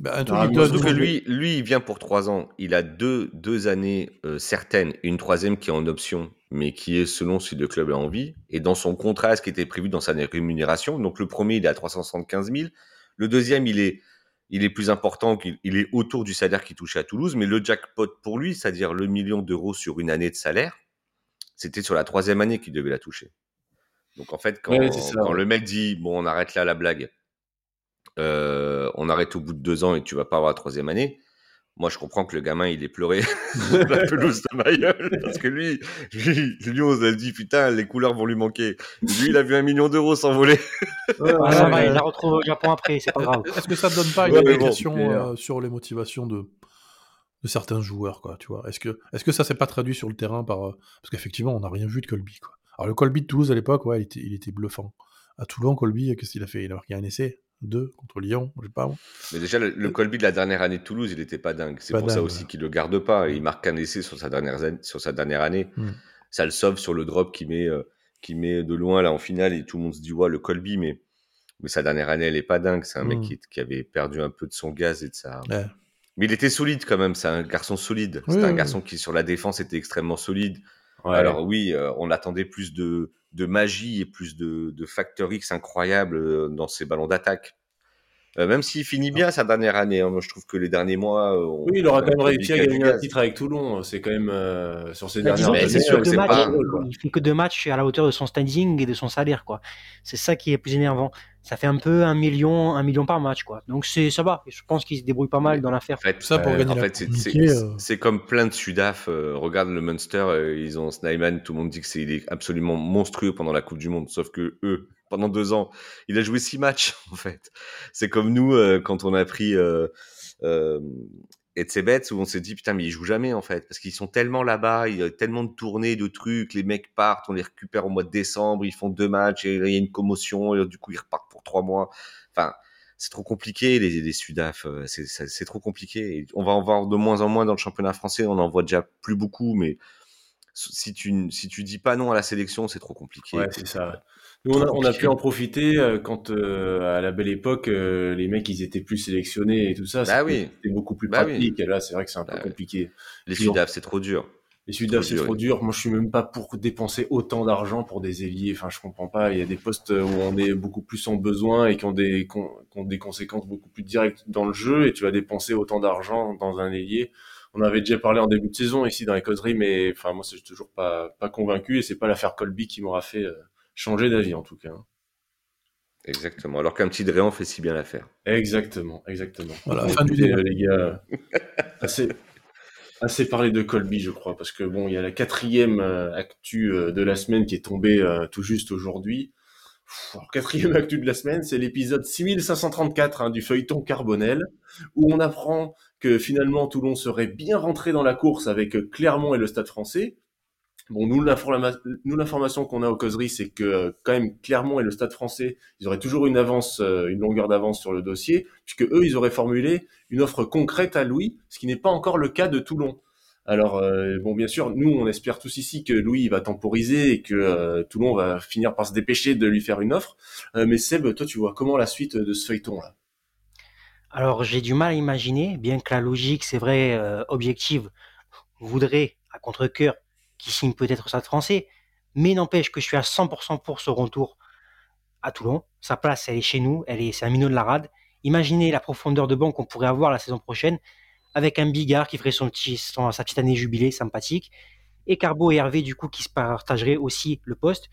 Bah, que lui, lui, il vient pour trois ans. Il a deux, deux années euh, certaines, une troisième qui est en option, mais qui est selon si le club a envie. Et dans son contrat, ce qui était prévu dans sa rémunération, donc le premier, il est à 375 000. Le deuxième, il est, il est plus important, qu'il est autour du salaire qu'il touchait à Toulouse. Mais le jackpot pour lui, c'est-à-dire le million d'euros sur une année de salaire, c'était sur la troisième année qu'il devait la toucher. Donc en fait, quand, quand le mec dit, bon, on arrête là la blague euh, on arrête au bout de deux ans et tu vas pas avoir la troisième année. Moi, je comprends que le gamin, il est pleuré la pelouse de ma Parce que lui, lui, on a dit, putain, les couleurs vont lui manquer. Lui, il a vu un million d'euros s'envoler. Ah, il la retrouve au Japon après, c'est pas grave. Est-ce que ça ne donne pas une indication euh, sur les motivations de, de certains joueurs, quoi, tu vois? Est-ce que, est-ce que ça s'est pas traduit sur le terrain par... Euh, parce qu'effectivement, on n'a rien vu de Colby, quoi. Alors, le Colby de Toulouse, à l'époque, ouais, il était, il était bluffant. À Toulon, Colby, qu'est-ce qu'il a fait? Il a marqué un essai deux contre Lyon, je sais pas. Mais déjà, le, Colby de la dernière année de Toulouse, il n'était pas dingue. C'est pour ça aussi qu'il le garde pas. Il marque un essai sur sa dernière, sur sa dernière année. Hmm. Ça le sauve sur le drop qui met, euh, qui met de loin là en finale et tout le monde se dit ouais le Colby, mais mais sa dernière année elle est pas dingue. C'est un mec hmm. qui, qui, avait perdu un peu de son gaz et de sa. Mais il était solide quand même. C'est un garçon solide. c'est un garçon qui sur la défense était extrêmement solide. Alors oui, euh, on attendait plus de de magie et plus de, de facteur X incroyable euh, dans ses ballons d'attaque. Euh, même s'il finit bien sa dernière année, hein, moi je trouve que les derniers mois. Euh, oui, il aura quand même réussi à gagner un titre avec Toulon. C'est quand même sur ces dernières années. C'est sûr que pas... Il fait que deux matchs à la hauteur de son standing et de son salaire, quoi. C'est ça qui est plus énervant ça fait un peu un million, un million par match, quoi. Donc c'est ça va. Je pense qu'il se débrouille pas mal dans l'affaire. En fait, ça pour gagner. En fait, euh. c'est comme plein de Sudaf. Euh, regarde le Munster, euh, ils ont Snyman. Tout le monde dit que c'est il est absolument monstrueux pendant la Coupe du Monde. Sauf que eux, pendant deux ans, il a joué six matchs en fait. C'est comme nous quand on a pris et de ces bêtes où on s'est dit putain mais ils jouent jamais en fait parce qu'ils sont tellement là-bas, il y a tellement de tournées, de trucs, les mecs partent, on les récupère au mois de décembre, ils font deux matchs et il y a une commotion du coup ils repartent pour trois mois. Enfin c'est trop compliqué les, les Sudaf, euh, c'est trop compliqué. on va en voir de moins en moins dans le championnat français, on en voit déjà plus beaucoup mais si tu si tu dis pas non à la sélection, c'est trop compliqué. Ouais, c'est ça. Nous, on a, pu en profiter euh, quand, euh, à la belle époque, euh, les mecs, ils étaient plus sélectionnés et tout ça. Bah oui. C'était beaucoup plus bah pratique. Là, c'est vrai que c'est un peu bah compliqué. Les Sudaf, c'est trop dur. Les Sudaf, c'est trop dur. Moi, je suis même pas pour dépenser autant d'argent pour des ailiers. Enfin, je comprends pas. Il y a des postes où on est beaucoup plus en besoin et qui ont des, qui ont des conséquences beaucoup plus directes dans le jeu et tu vas dépenser autant d'argent dans un ailier on avait déjà parlé en début de saison ici dans les causeries, mais enfin moi, c'est toujours pas pas convaincu et c'est pas l'affaire Colby qui m'aura fait changer d'avis en tout cas. Exactement. Alors qu'un petit Dréan fait si bien l'affaire. Exactement, exactement. Voilà, fin du les gars. assez, assez parlé de Colby, je crois, parce que bon, il y a la quatrième euh, actu euh, de la semaine qui est tombée euh, tout juste aujourd'hui. Quatrième actu de la semaine, c'est l'épisode 6534 hein, du feuilleton Carbonel, où on apprend que finalement Toulon serait bien rentré dans la course avec Clermont et le Stade français, Bon, nous, l'information qu'on a aux causeries, c'est que euh, quand même Clermont et le Stade français, ils auraient toujours une avance, euh, une longueur d'avance sur le dossier, puisque eux, ils auraient formulé une offre concrète à Louis, ce qui n'est pas encore le cas de Toulon. Alors, euh, bon, bien sûr, nous, on espère tous ici que Louis va temporiser et que Toulon va finir par se dépêcher de lui faire une offre. mais Seb, toi, tu vois comment la suite de ce feuilleton-là? Alors, j'ai du mal à imaginer, bien que la logique, c'est vrai, objective, voudrait, à contre-cœur, qui signe peut-être Stade français, mais n'empêche que je suis à 100% pour ce retour à Toulon. Sa place, elle est chez nous, elle est, c'est un minot de la rade. Imaginez la profondeur de banc qu'on pourrait avoir la saison prochaine avec un Bigard qui ferait son petit, sa petite année jubilée sympathique et Carbo et Hervé du coup qui se partageraient aussi le poste.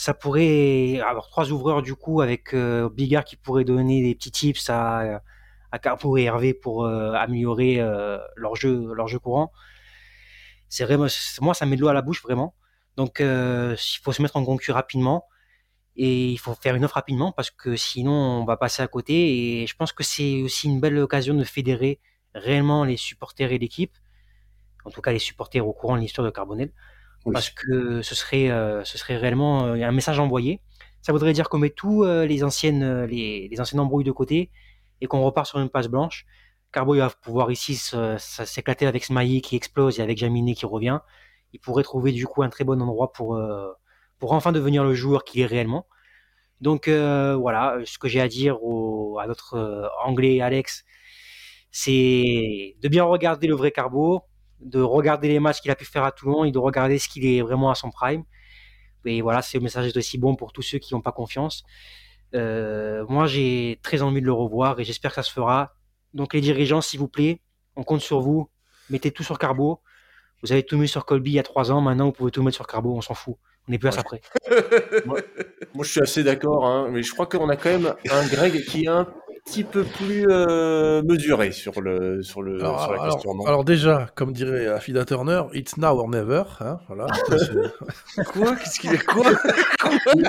Ça pourrait avoir trois ouvreurs du coup avec euh, Bigard qui pourrait donner des petits tips à, à Carbo et Hervé pour euh, améliorer euh, leur jeu leur jeu courant c'est vraiment, moi, ça met de l'eau à la bouche, vraiment. Donc, il faut se mettre en concu rapidement et il faut faire une offre rapidement parce que sinon on va passer à côté. Et je pense que c'est aussi une belle occasion de fédérer réellement les supporters et l'équipe, en tout cas les supporters au courant de l'histoire de Carbonel, parce que ce serait, ce serait réellement un message envoyé. Ça voudrait dire qu'on met tous les anciennes, les, anciennes embrouilles de côté et qu'on repart sur une passe blanche. Carbo il va pouvoir ici s'éclater avec Smaï qui explose et avec Jaminé qui revient. Il pourrait trouver du coup un très bon endroit pour, euh, pour enfin devenir le joueur qu'il est réellement. Donc euh, voilà, ce que j'ai à dire à notre euh, anglais Alex, c'est de bien regarder le vrai Carbo, de regarder les matchs qu'il a pu faire à Toulon et de regarder ce qu'il est vraiment à son prime. Et voilà, le message aussi bon pour tous ceux qui n'ont pas confiance. moi, j'ai très envie de le revoir et j'espère que ça se fera donc les dirigeants, s'il vous plaît, on compte sur vous. Mettez tout sur Carbo. Vous avez tout mis sur Colby il y a trois ans. Maintenant, vous pouvez tout mettre sur Carbo. On s'en fout. On est plus à ça près. moi, je suis assez d'accord. Hein, mais je crois qu'on a quand même un Greg qui est un petit peu plus euh, mesuré sur, le, sur, le, alors, sur la alors, question. Alors déjà, comme dirait Afida Turner, it's now or never. Hein, voilà. quoi? Qu'est-ce qu'il a? Quoi, Il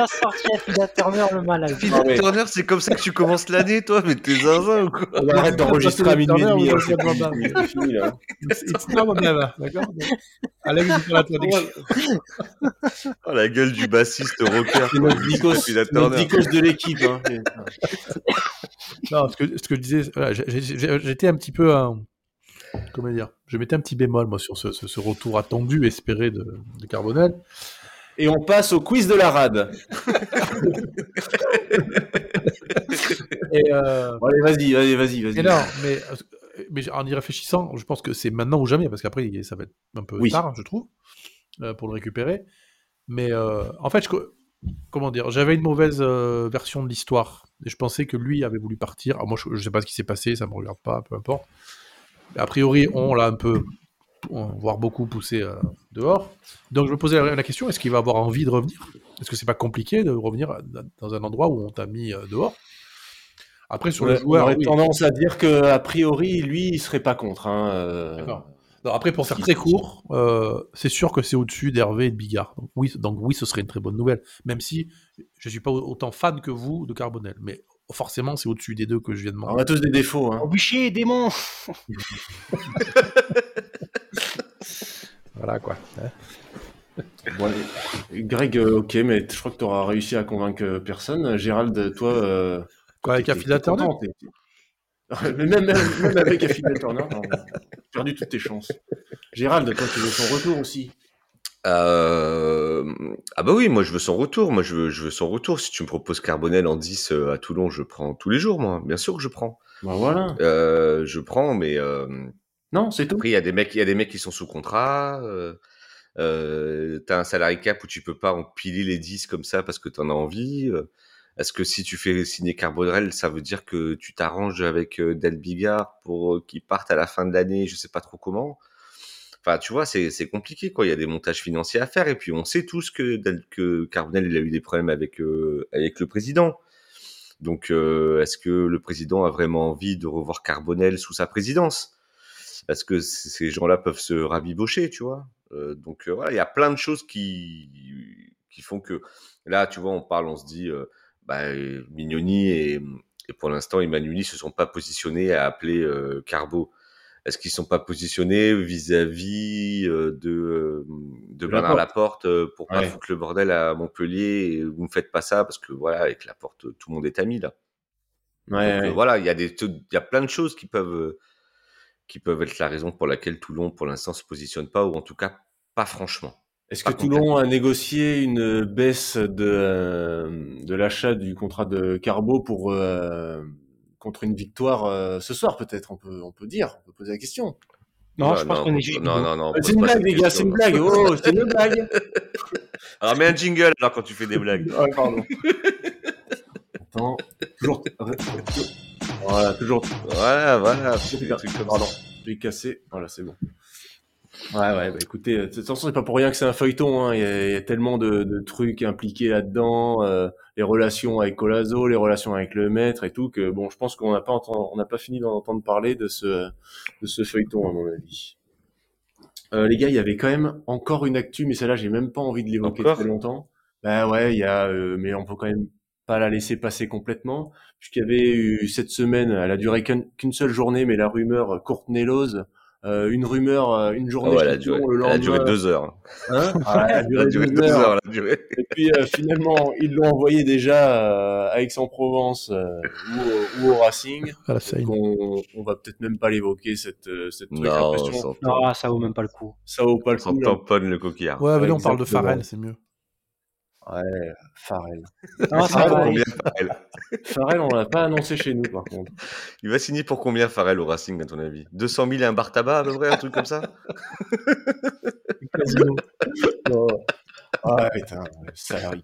a sorti Afida Turner le malade. Afida ah, Turner, c'est comme ça que tu commences l'année, toi Mais t'es zinzin ou quoi? On arrête d'enregistrer à minuit et demi. Hein, it's now or never, d'accord? Alex, la traduction. Oh la gueule du bassiste rocker. C'est notre de l'équipe. Hein. non, ce que, ce que je disais, voilà, j'étais un petit peu un. Comment dire Je mettais un petit bémol, moi, sur ce, ce, retour attendu, espéré de, de, Carbonel. Et on passe au quiz de la rade. Et euh... bon, allez, vas-y, vas-y, vas-y. Vas non, mais, mais en y réfléchissant, je pense que c'est maintenant ou jamais, parce qu'après, ça va être un peu oui. tard, je trouve, euh, pour le récupérer. Mais euh, en fait, je, comment dire, j'avais une mauvaise euh, version de l'histoire. Et je pensais que lui avait voulu partir. Alors moi, je, ne sais pas ce qui s'est passé, ça me regarde pas, peu importe. A priori, on l'a un peu, voire beaucoup poussé euh, dehors. Donc je me posais la, question est-ce qu'il va avoir envie de revenir? Est-ce que c'est pas compliqué de revenir dans un endroit où on t'a mis dehors? Après, sur le joueur, j'aurais tendance à dire que a priori, lui, il serait pas contre. Hein, après, pour faire très court, euh, c'est sûr que c'est au-dessus d'Hervé et de Bigard. Donc oui, donc oui, ce serait une très bonne nouvelle. Même si je ne suis pas autant fan que vous de Carbonel. Mais forcément, c'est au-dessus des deux que je viens de montrer. On a tous des défauts. Hein. bûcher, démon Voilà quoi. Hein. Greg, euh, ok, mais je crois que tu auras réussi à convaincre personne. Gérald, toi. Euh, quoi, avec Affida Turner même, même, même, avec Affida Turner, perdu toutes tes chances. Gérald, toi, tu veux son retour aussi? Euh... Ah bah oui, moi je veux son retour. Moi je veux, je veux son retour. Si tu me proposes Carbonel en 10 euh, à Toulon, je prends tous les jours, moi. Bien sûr que je prends. Bah voilà. Euh, je prends, mais euh... non, c'est tout. Après, il y a des mecs, il y a des mecs qui sont sous contrat. Euh... euh t'as un salarié cap où tu peux pas empiler les 10 comme ça parce que t'en as envie. Est-ce que si tu fais signer Carbonel, ça veut dire que tu t'arranges avec euh, Del Bigard pour euh, qu'il parte à la fin de l'année, je sais pas trop comment? Enfin, tu vois, c'est compliqué, quoi. Il y a des montages financiers à faire, et puis on sait tous que, que Carbonel, il a eu des problèmes avec, euh, avec le président. Donc, est-ce que le président a vraiment envie de revoir Carbonel sous sa présidence? Est-ce que ces gens-là peuvent se rabibocher, tu vois? Donc, voilà, il y a plein de choses qui, qui font que, là, tu vois, on parle, on se dit bah, Mignoni et, et pour l'instant Emmanueli se sont pas positionnés à appeler euh, Carbo. Est-ce qu'ils sont pas positionnés vis-à-vis euh, de euh, de Bernard Laporte pour pas foutre le bordel à Montpellier et vous ne faites pas ça parce que voilà avec Laporte tout le monde est ami là. Ouais, Donc, voilà, il y a des il y a plein de choses qui peuvent qui peuvent être la raison pour laquelle Toulon pour l'instant se positionne pas ou en tout cas pas franchement. Est-ce que Toulon a négocié une baisse de, euh, de l'achat du contrat de Carbo pour euh, contre une victoire euh, ce soir peut-être? On peut on peut dire on peut poser la question. Non, je pense qu'on est juste. Non, non, non. C'est une blague, les gars, c'est une blague. Oh, c'est une blague. alors, mets un jingle alors quand tu fais des blagues. ouais, pardon. Attends, toujours. Voilà, toujours. Voilà, voilà. Pardon, j'ai cassé. Voilà, c'est bon. Ouais, ouais, bah écoutez, de toute façon, c'est pas pour rien que c'est un feuilleton. Hein. Il, y a, il, y a, tellement de, de trucs impliqués là-dedans, euh, les relations avec Colazo, les relations avec le maître et tout, que bon, je pense qu'on n'a pas on n'a pas fini d'en entendre parler de ce de ce feuilleton à mon avis. Euh, les gars, il y avait quand même encore une actu, mais celle-là, j'ai même pas envie de l'évoquer très longtemps. Bah ouais, il y a, euh, mais on peut quand même pas la laisser passer complètement, puisqu'il y avait eu cette semaine, elle a duré qu'une seule journée, mais la rumeur Courtney Lose euh, une rumeur, euh, une journée. Oh, elle, a duré, elle a duré deux heures. Hein ah, elle a duré, deux, heures. Et puis euh, finalement, ils l'ont envoyé déjà à Aix-en-Provence ou, au Racing. Ah, on, on, va peut-être même pas l'évoquer cette cette truc. Non, non, ça vaut même pas le coup. Ça vaut pas le coup. On tamponne le coquillard. Ouais, mais là on parle de Farrell, c'est mieux. Ouais, Farrell. Non, Farrell, Farrell, on l'a pas annoncé chez nous, par contre. Il va signer pour combien, Farrell, au Racing, à ton avis? 200 000 et un bar tabac, à peu près, un truc comme ça? Casino. Oh. Ah putain, salarié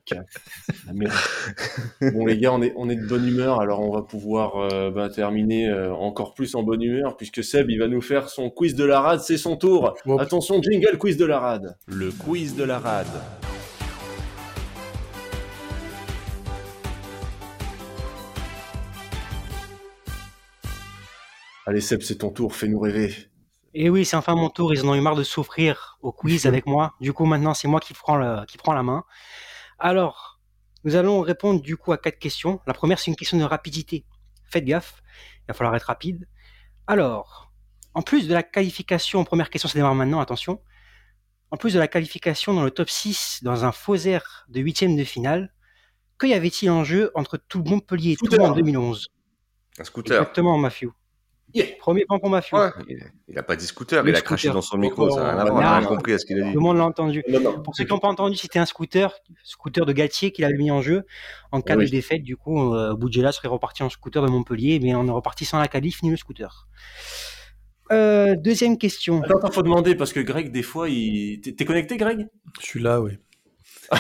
Bon les gars, on est, on est de bonne humeur, alors on va pouvoir euh, bah, terminer euh, encore plus en bonne humeur, puisque Seb, il va nous faire son quiz de la rade, c'est son tour. Attention, jingle quiz de la rade. Le quiz de la rade. Allez Seb, c'est ton tour, fais-nous rêver. Et eh oui, c'est enfin mon tour, ils en ont eu marre de souffrir au quiz avec moi. Du coup, maintenant, c'est moi qui prends, le, qui prend la main. Alors, nous allons répondre du coup à quatre questions. La première, c'est une question de rapidité. Faites gaffe, il va falloir être rapide. Alors, en plus de la qualification, première question, ça démarre maintenant, attention. En plus de la qualification dans le top 6 dans un faux air de huitième de finale, que y avait-il en jeu entre tout Montpellier et Toulon en 2011 Un scooter. Exactement, Mathieu. Premier point pour Mafieux. il n'a pas dit scooter, il a craché dans son micro, ça n'a rien compris à ce qu'il a dit. Tout le monde l'a entendu. Pour ceux qui n'ont pas entendu, c'était un scooter, scooter de Galtier qu'il avait mis en jeu. En cas de défaite, du coup, euh, Boudjela serait reparti en scooter de Montpellier, mais on est reparti sans la qualif ni le scooter. Euh, deuxième question. Attends, il faut demander parce que Greg, des fois, il. T'es connecté, Greg? Je suis là, oui.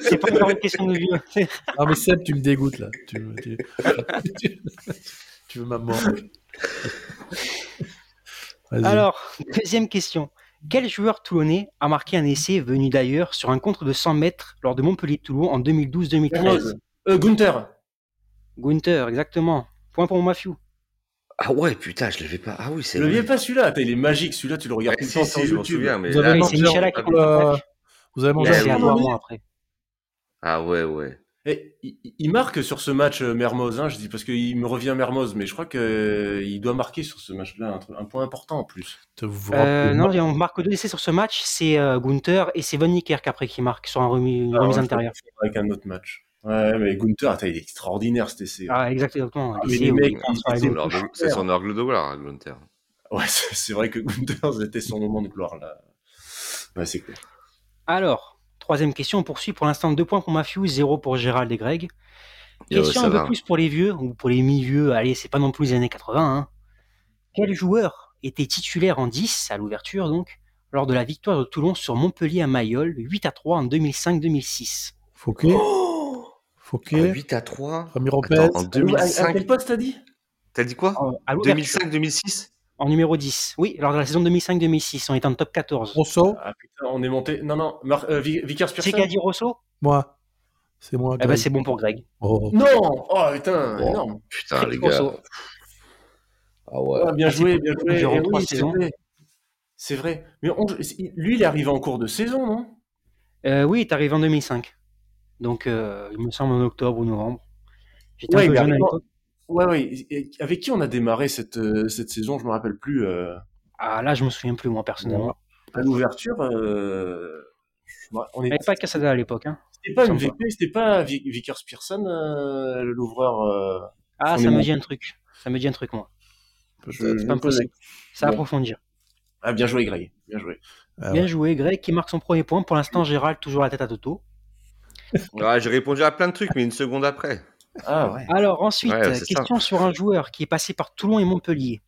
c'est pas encore une question de vieux. non, mais Seb, tu me dégoûtes là. Tu, tu... Tu veux ma mort Alors, deuxième question. Quel joueur toulonnais a marqué un essai venu d'ailleurs sur un contre de 100 mètres lors de Montpellier-Toulon en 2012-2013 euh, Gunther. Gunther, exactement. Point pour mon Ah ouais, putain, je l'avais pas. Ah oui, c'est. Je l'avais pas celui-là. Il est magique, celui-là, tu le regardes tout le temps si, je m'en souviens, mais. Vous avez mangé, Vous avez mangé un après. Ah ouais, ouais. Et, il, marque sur ce match euh, Mermoz, hein, je dis parce qu'il me revient Mermoz, mais je crois qu'il euh, doit marquer sur ce match-là un, point important en plus. Euh, non, on marque deux essais sur ce match, c'est Gunther et c'est Von Niekerk après qui marque sur un remis, ah, remise intérieure. Avec un autre match. Ouais, mais Gunther, il est extraordinaire cet essai. Ah, exactement. Ah, c'est son orgue de gloire, Gunther. Ouais, c'est vrai que Gunther, c'était son moment de gloire là. Ouais, c'est clair. Alors, Troisième question, on poursuit pour l'instant. Deux points pour Matthew, zéro pour Gérald et Greg. Question un peu plus pour les vieux, ou pour les mi-vieux, allez, c'est pas non plus les années 80. Hein. Quel joueur était titulaire en 10, à l'ouverture donc, lors de la victoire de Toulon sur Montpellier à Mayol, 8 à 3 en 2005-2006 Fouquet. Oh Fouquet. 8 à 3 Ramiro Pérez En 2005. À quel poste t'as dit? T'as dit quoi? 2005-2006 en numéro 10. Oui, lors de la saison 2005-2006, on est en top 14. Rosso Ah putain, on est monté. Non, non, Mar euh, Vickers C'est qui a dit Rosso Moi. C'est moi. Eh ben, c'est bon pour Greg. Oh. Non Oh putain, oh, énorme. Putain, les gars. Ah ouais. bien joué, bien joué. oui, c'est vrai. C'est vrai. Mais lui, il est arrivé en cours de saison, non? Euh, Oui, il est arrivé en 2005. Donc, euh, il me semble en octobre ou novembre. J'étais un peu jeune à l'époque. Ouais, ouais. Avec qui on a démarré cette, euh, cette saison? Je me rappelle plus. Euh... Ah là, je me souviens plus moi personnellement. À l'ouverture, euh... on n'avait pas Casada à l'époque. Hein. C'était pas MVP, c'était pas Vickers Pearson, euh, l'ouvreur. Euh, ah, ça me dit un truc. Ça me dit un truc moi. C'est pas impossible. Ça va approfondir. Ah, bien joué, Greg. Bien joué. Ah, bien joué, Greg, qui marque son premier point. Pour l'instant, Gérald toujours la tête à Toto. Ouais, j'ai répondu à plein de trucs, mais une seconde après. Ah, Alors ensuite, question sur un joueur qui est passé par Toulon et Montpellier.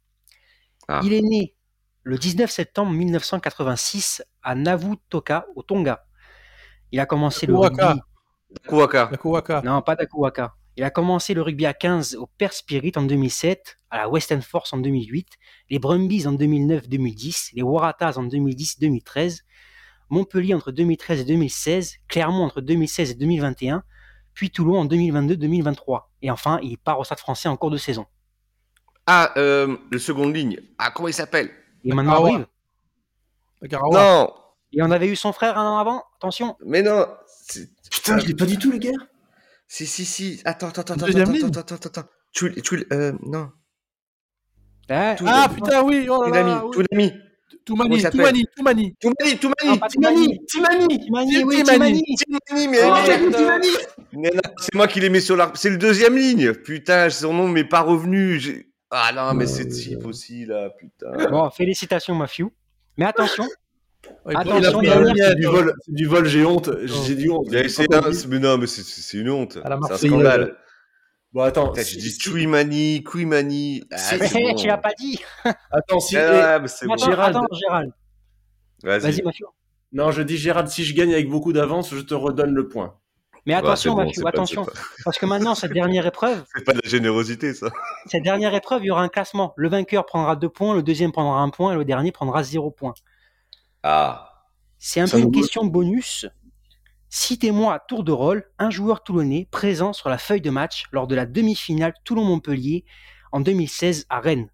Ah. Il est né le 19 septembre 1986 à Navutoka, au Tonga. Il a commencé le rugby. Kuwaka. Non, pas d'Akuwaka. Il a commencé le rugby à 15 au Perth Spirit en 2007, à la Western Force en 2008, les Brumbies en 2009-2010, les Waratahs en 2010-2013, Montpellier entre 2013 et 2016, Clermont entre 2016 et 2021, puis Toulon en 2022-2023. Et enfin, il part au Stade français en cours de saison. Ah, euh, le seconde ligne. Ah, comment il s'appelle? Et maintenant Non Et on avait eu son frère un an avant, attention. Mais non Putain, je l'ai pas dit tout, les gars Si, si, si. Attends, attends, attends, Deuxième attends, ligne attends, attends, attends. Tu, tu, euh, non. Ah, Ah putain, oui, oh là Tounami, là, oui. Toumani, Toumani, Toumani. Toumani, Ah, Toumani, Toumani, Toumani. Timani, oui, Timani. Timani. Toumani, Oh. Mais non, C'est moi qui l'ai mis sur la... C'est le deuxième ligne. Putain, son nom m'est pas revenu. Ah non, mais c'est type aussi, là, putain. Bon, félicitations, Mafiou. Mais attention, Ouais, Attention, C'est du vol, du vol, j'ai honte. J'ai dit honte. Mais non, mais c'est- une honte. C'est un scandale. Bon, attends. Putain, si- dis Twimani, Quimani. Ah, bon. tu l'as pas dit. Attends, si. Ah, mais bon. Gérald. attends, Gérald. Vas-y. Non, je dis Gérald, si je gagne avec beaucoup d'avance, je te redonne le point. Mais attention, bon, pas- attention. pas- Parce que maintenant, cette dernière épreuve, C'est pas de la générosité, ça. cette dernière épreuve, il y aura un classement. Le vainqueur prendra deux points, le deuxième prendra un point et le dernier prendra zéro point. Ah. C'est un Ça peu une question bonus. Citez-moi à tour de rôle un joueur toulonnais présent sur la feuille de match lors de la demi-finale Toulon-Montpellier en 2016 à Rennes.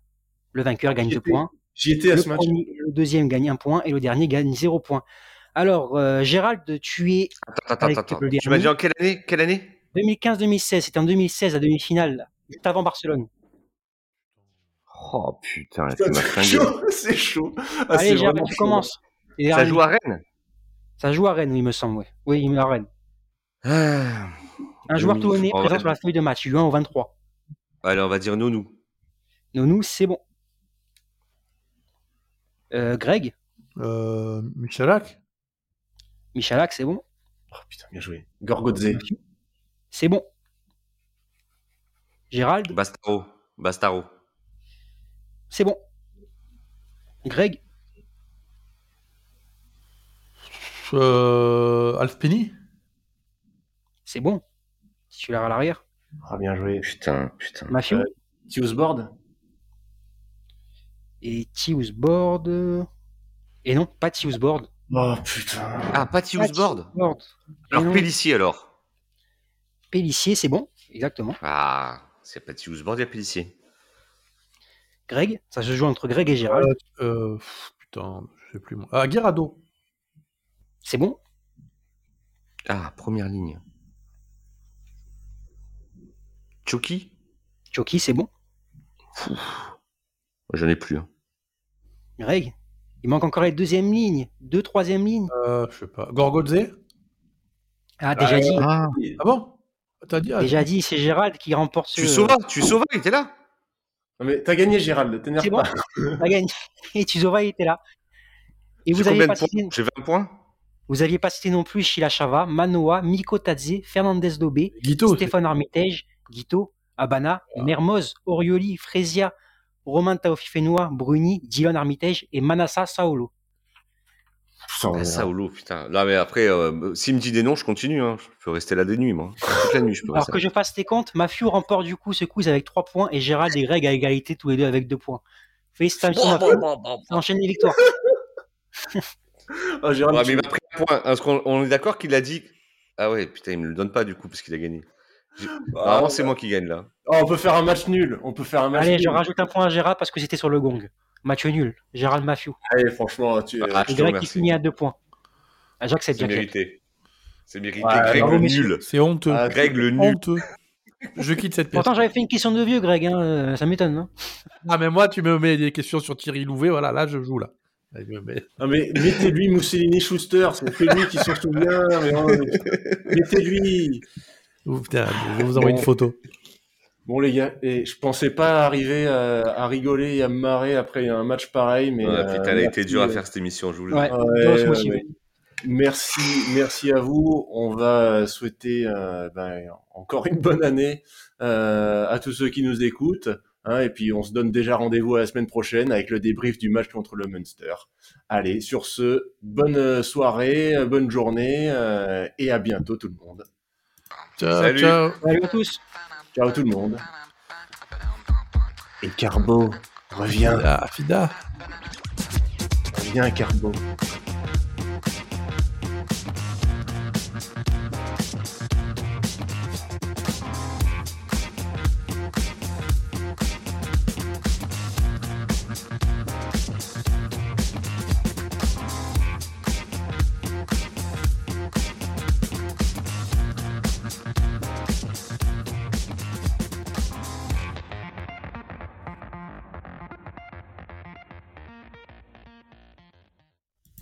Le vainqueur gagne deux points. J'y étais à Le, ce match. premier- le deuxième gagne un point et le dernier gagne zéro point. Alors, euh, Gérald, tu es Attends, attends, Avec attends. Tu m'as dit en quelle année? Quelle année? 2015-2016. C'était en 2016 la demi-finale, juste avant Barcelone. Oh putain, C'est chaud, c'est chaud. Ah, Allez, c'est Gérald, tu chaud. commences. Et Ça joue à Rennes? Ça joue à Rennes, il me semble. ouais. Oui, il à Rennes. Ah. Un joueur En présent sur la feuille de match, du 1 au 23. Allez, on va dire Nounou. Nounou, c'est bon. Euh, Greg, Euh, Michalak Michalak, c'est bon. Oh, putain, bien joué. Gorgodze. C'est bon. Gérald, Bastaro. Bastaro. c'est bon. Greg, euh, Alf Penny? C'est bon. Titulaire à l'arrière. Ah, bien joué. Putain, putain. Mafiou Euh, Tiusboard et Tiusboard. Et non, pas Tiusboard. Oh, putain. Ah, Board. Et Alors, non, Pellissier, alors Pélissier, c'est bon. Exactement. Ah, c'est Patty Houseboard, il y a Pellissier. Greg, ça se joue entre Greg et Gérald. euh, pff, Putain, je sais plus moi. Ah, Guerrado C'est bon? Ah, première ligne. Chucky? Choki, c'est bon? J'en ai plus. hein. Greg, il manque encore les deuxième lignes, deux troisième lignes. euh, Je sais pas. Gorgodze Ah, déjà Ah, dit. Ah bon? T'as dit ah, Déjà dit, c'est Gérald qui remporte ce. Tu sauves Tu sauves il était là Non, mais t'as gagné, Gérald. T'énerve C'est bon. pas. La gagne. Et Tuzova était là. Et vous J'ai cité, J'ai 20 points vous aviez pas cité non plus Sheila Chava, Manoa, Miko Tadze, Fernandez Dobé, Guito Stéphane Armitage, Guito, Abana, Mermoz, Orioli, Frezia, Romain Taofifenua, Bruni, Dylan Armitage et Manassa Saolo. Ah, Saolo, putain. Là, mais après, euh, s'il me dit des noms, je continue. Hein. Je peux rester là des nuits, moi. Toute la nuit, je peux Alors que je fasse tes comptes, Mafiou remporte du coup ce quiz avec 3 points et Gérald et Greg à égalité tous les deux avec 2 points. Félicitations Mafiou, ça enchaîne les victoires. Ah, Gérald, Ouais, tu- mais point. Parce qu'on on est d'accord qu'il a dit. Ah ouais, putain, il me le donne pas du coup parce qu'il a gagné. Ah, Normalement, c'est moi qui gagne là. Oh, on peut faire un match nul. On peut faire un match Allez, nul. je rajoute un point à Gérald parce que c'était sur le gong. Match nul. Gérald Mafiou. Allez, franchement, tu. Ah, Et je Greg qui finit à 2 points. Ah, J'accepte, C'est mérité. C'est mérité. Ouais, Greg le nul. C'est honteux. Ah, Greg le nul. honteux. Je quitte cette pièce. Pourtant, j'avais fait une question de vieux, Greg. hein, euh, Ça m'étonne. hein. Ah, mais moi, tu me mets des questions sur Thierry Louvet, voilà, là, je joue, là. Mais mettez-lui Mussolini Schuster. C'est que lui qui s'en souvient. mais Mettez-lui. Putain, je vais vous envoyer Bon. une photo. Bon, les gars, et je pensais pas arriver à, à rigoler et à me marrer après un match pareil. Mais, Ouais, euh, putain, elle a été dure à faire cette émission, je vous le Ouais. dis. Ouais, ouais. Merci, merci à vous. On va souhaiter euh, ben, encore une bonne année euh, à tous ceux qui nous écoutent. Hein, et puis on se donne déjà rendez-vous à la semaine prochaine avec le débrief du match contre le Munster. Allez, sur ce, bonne soirée, euh, bonne journée euh, et à bientôt tout le monde. Ciao, Salut. ciao. Salut à tous. Ciao tout le monde. Et Carbo, reviens, Ah, Fida. reviens Carbo.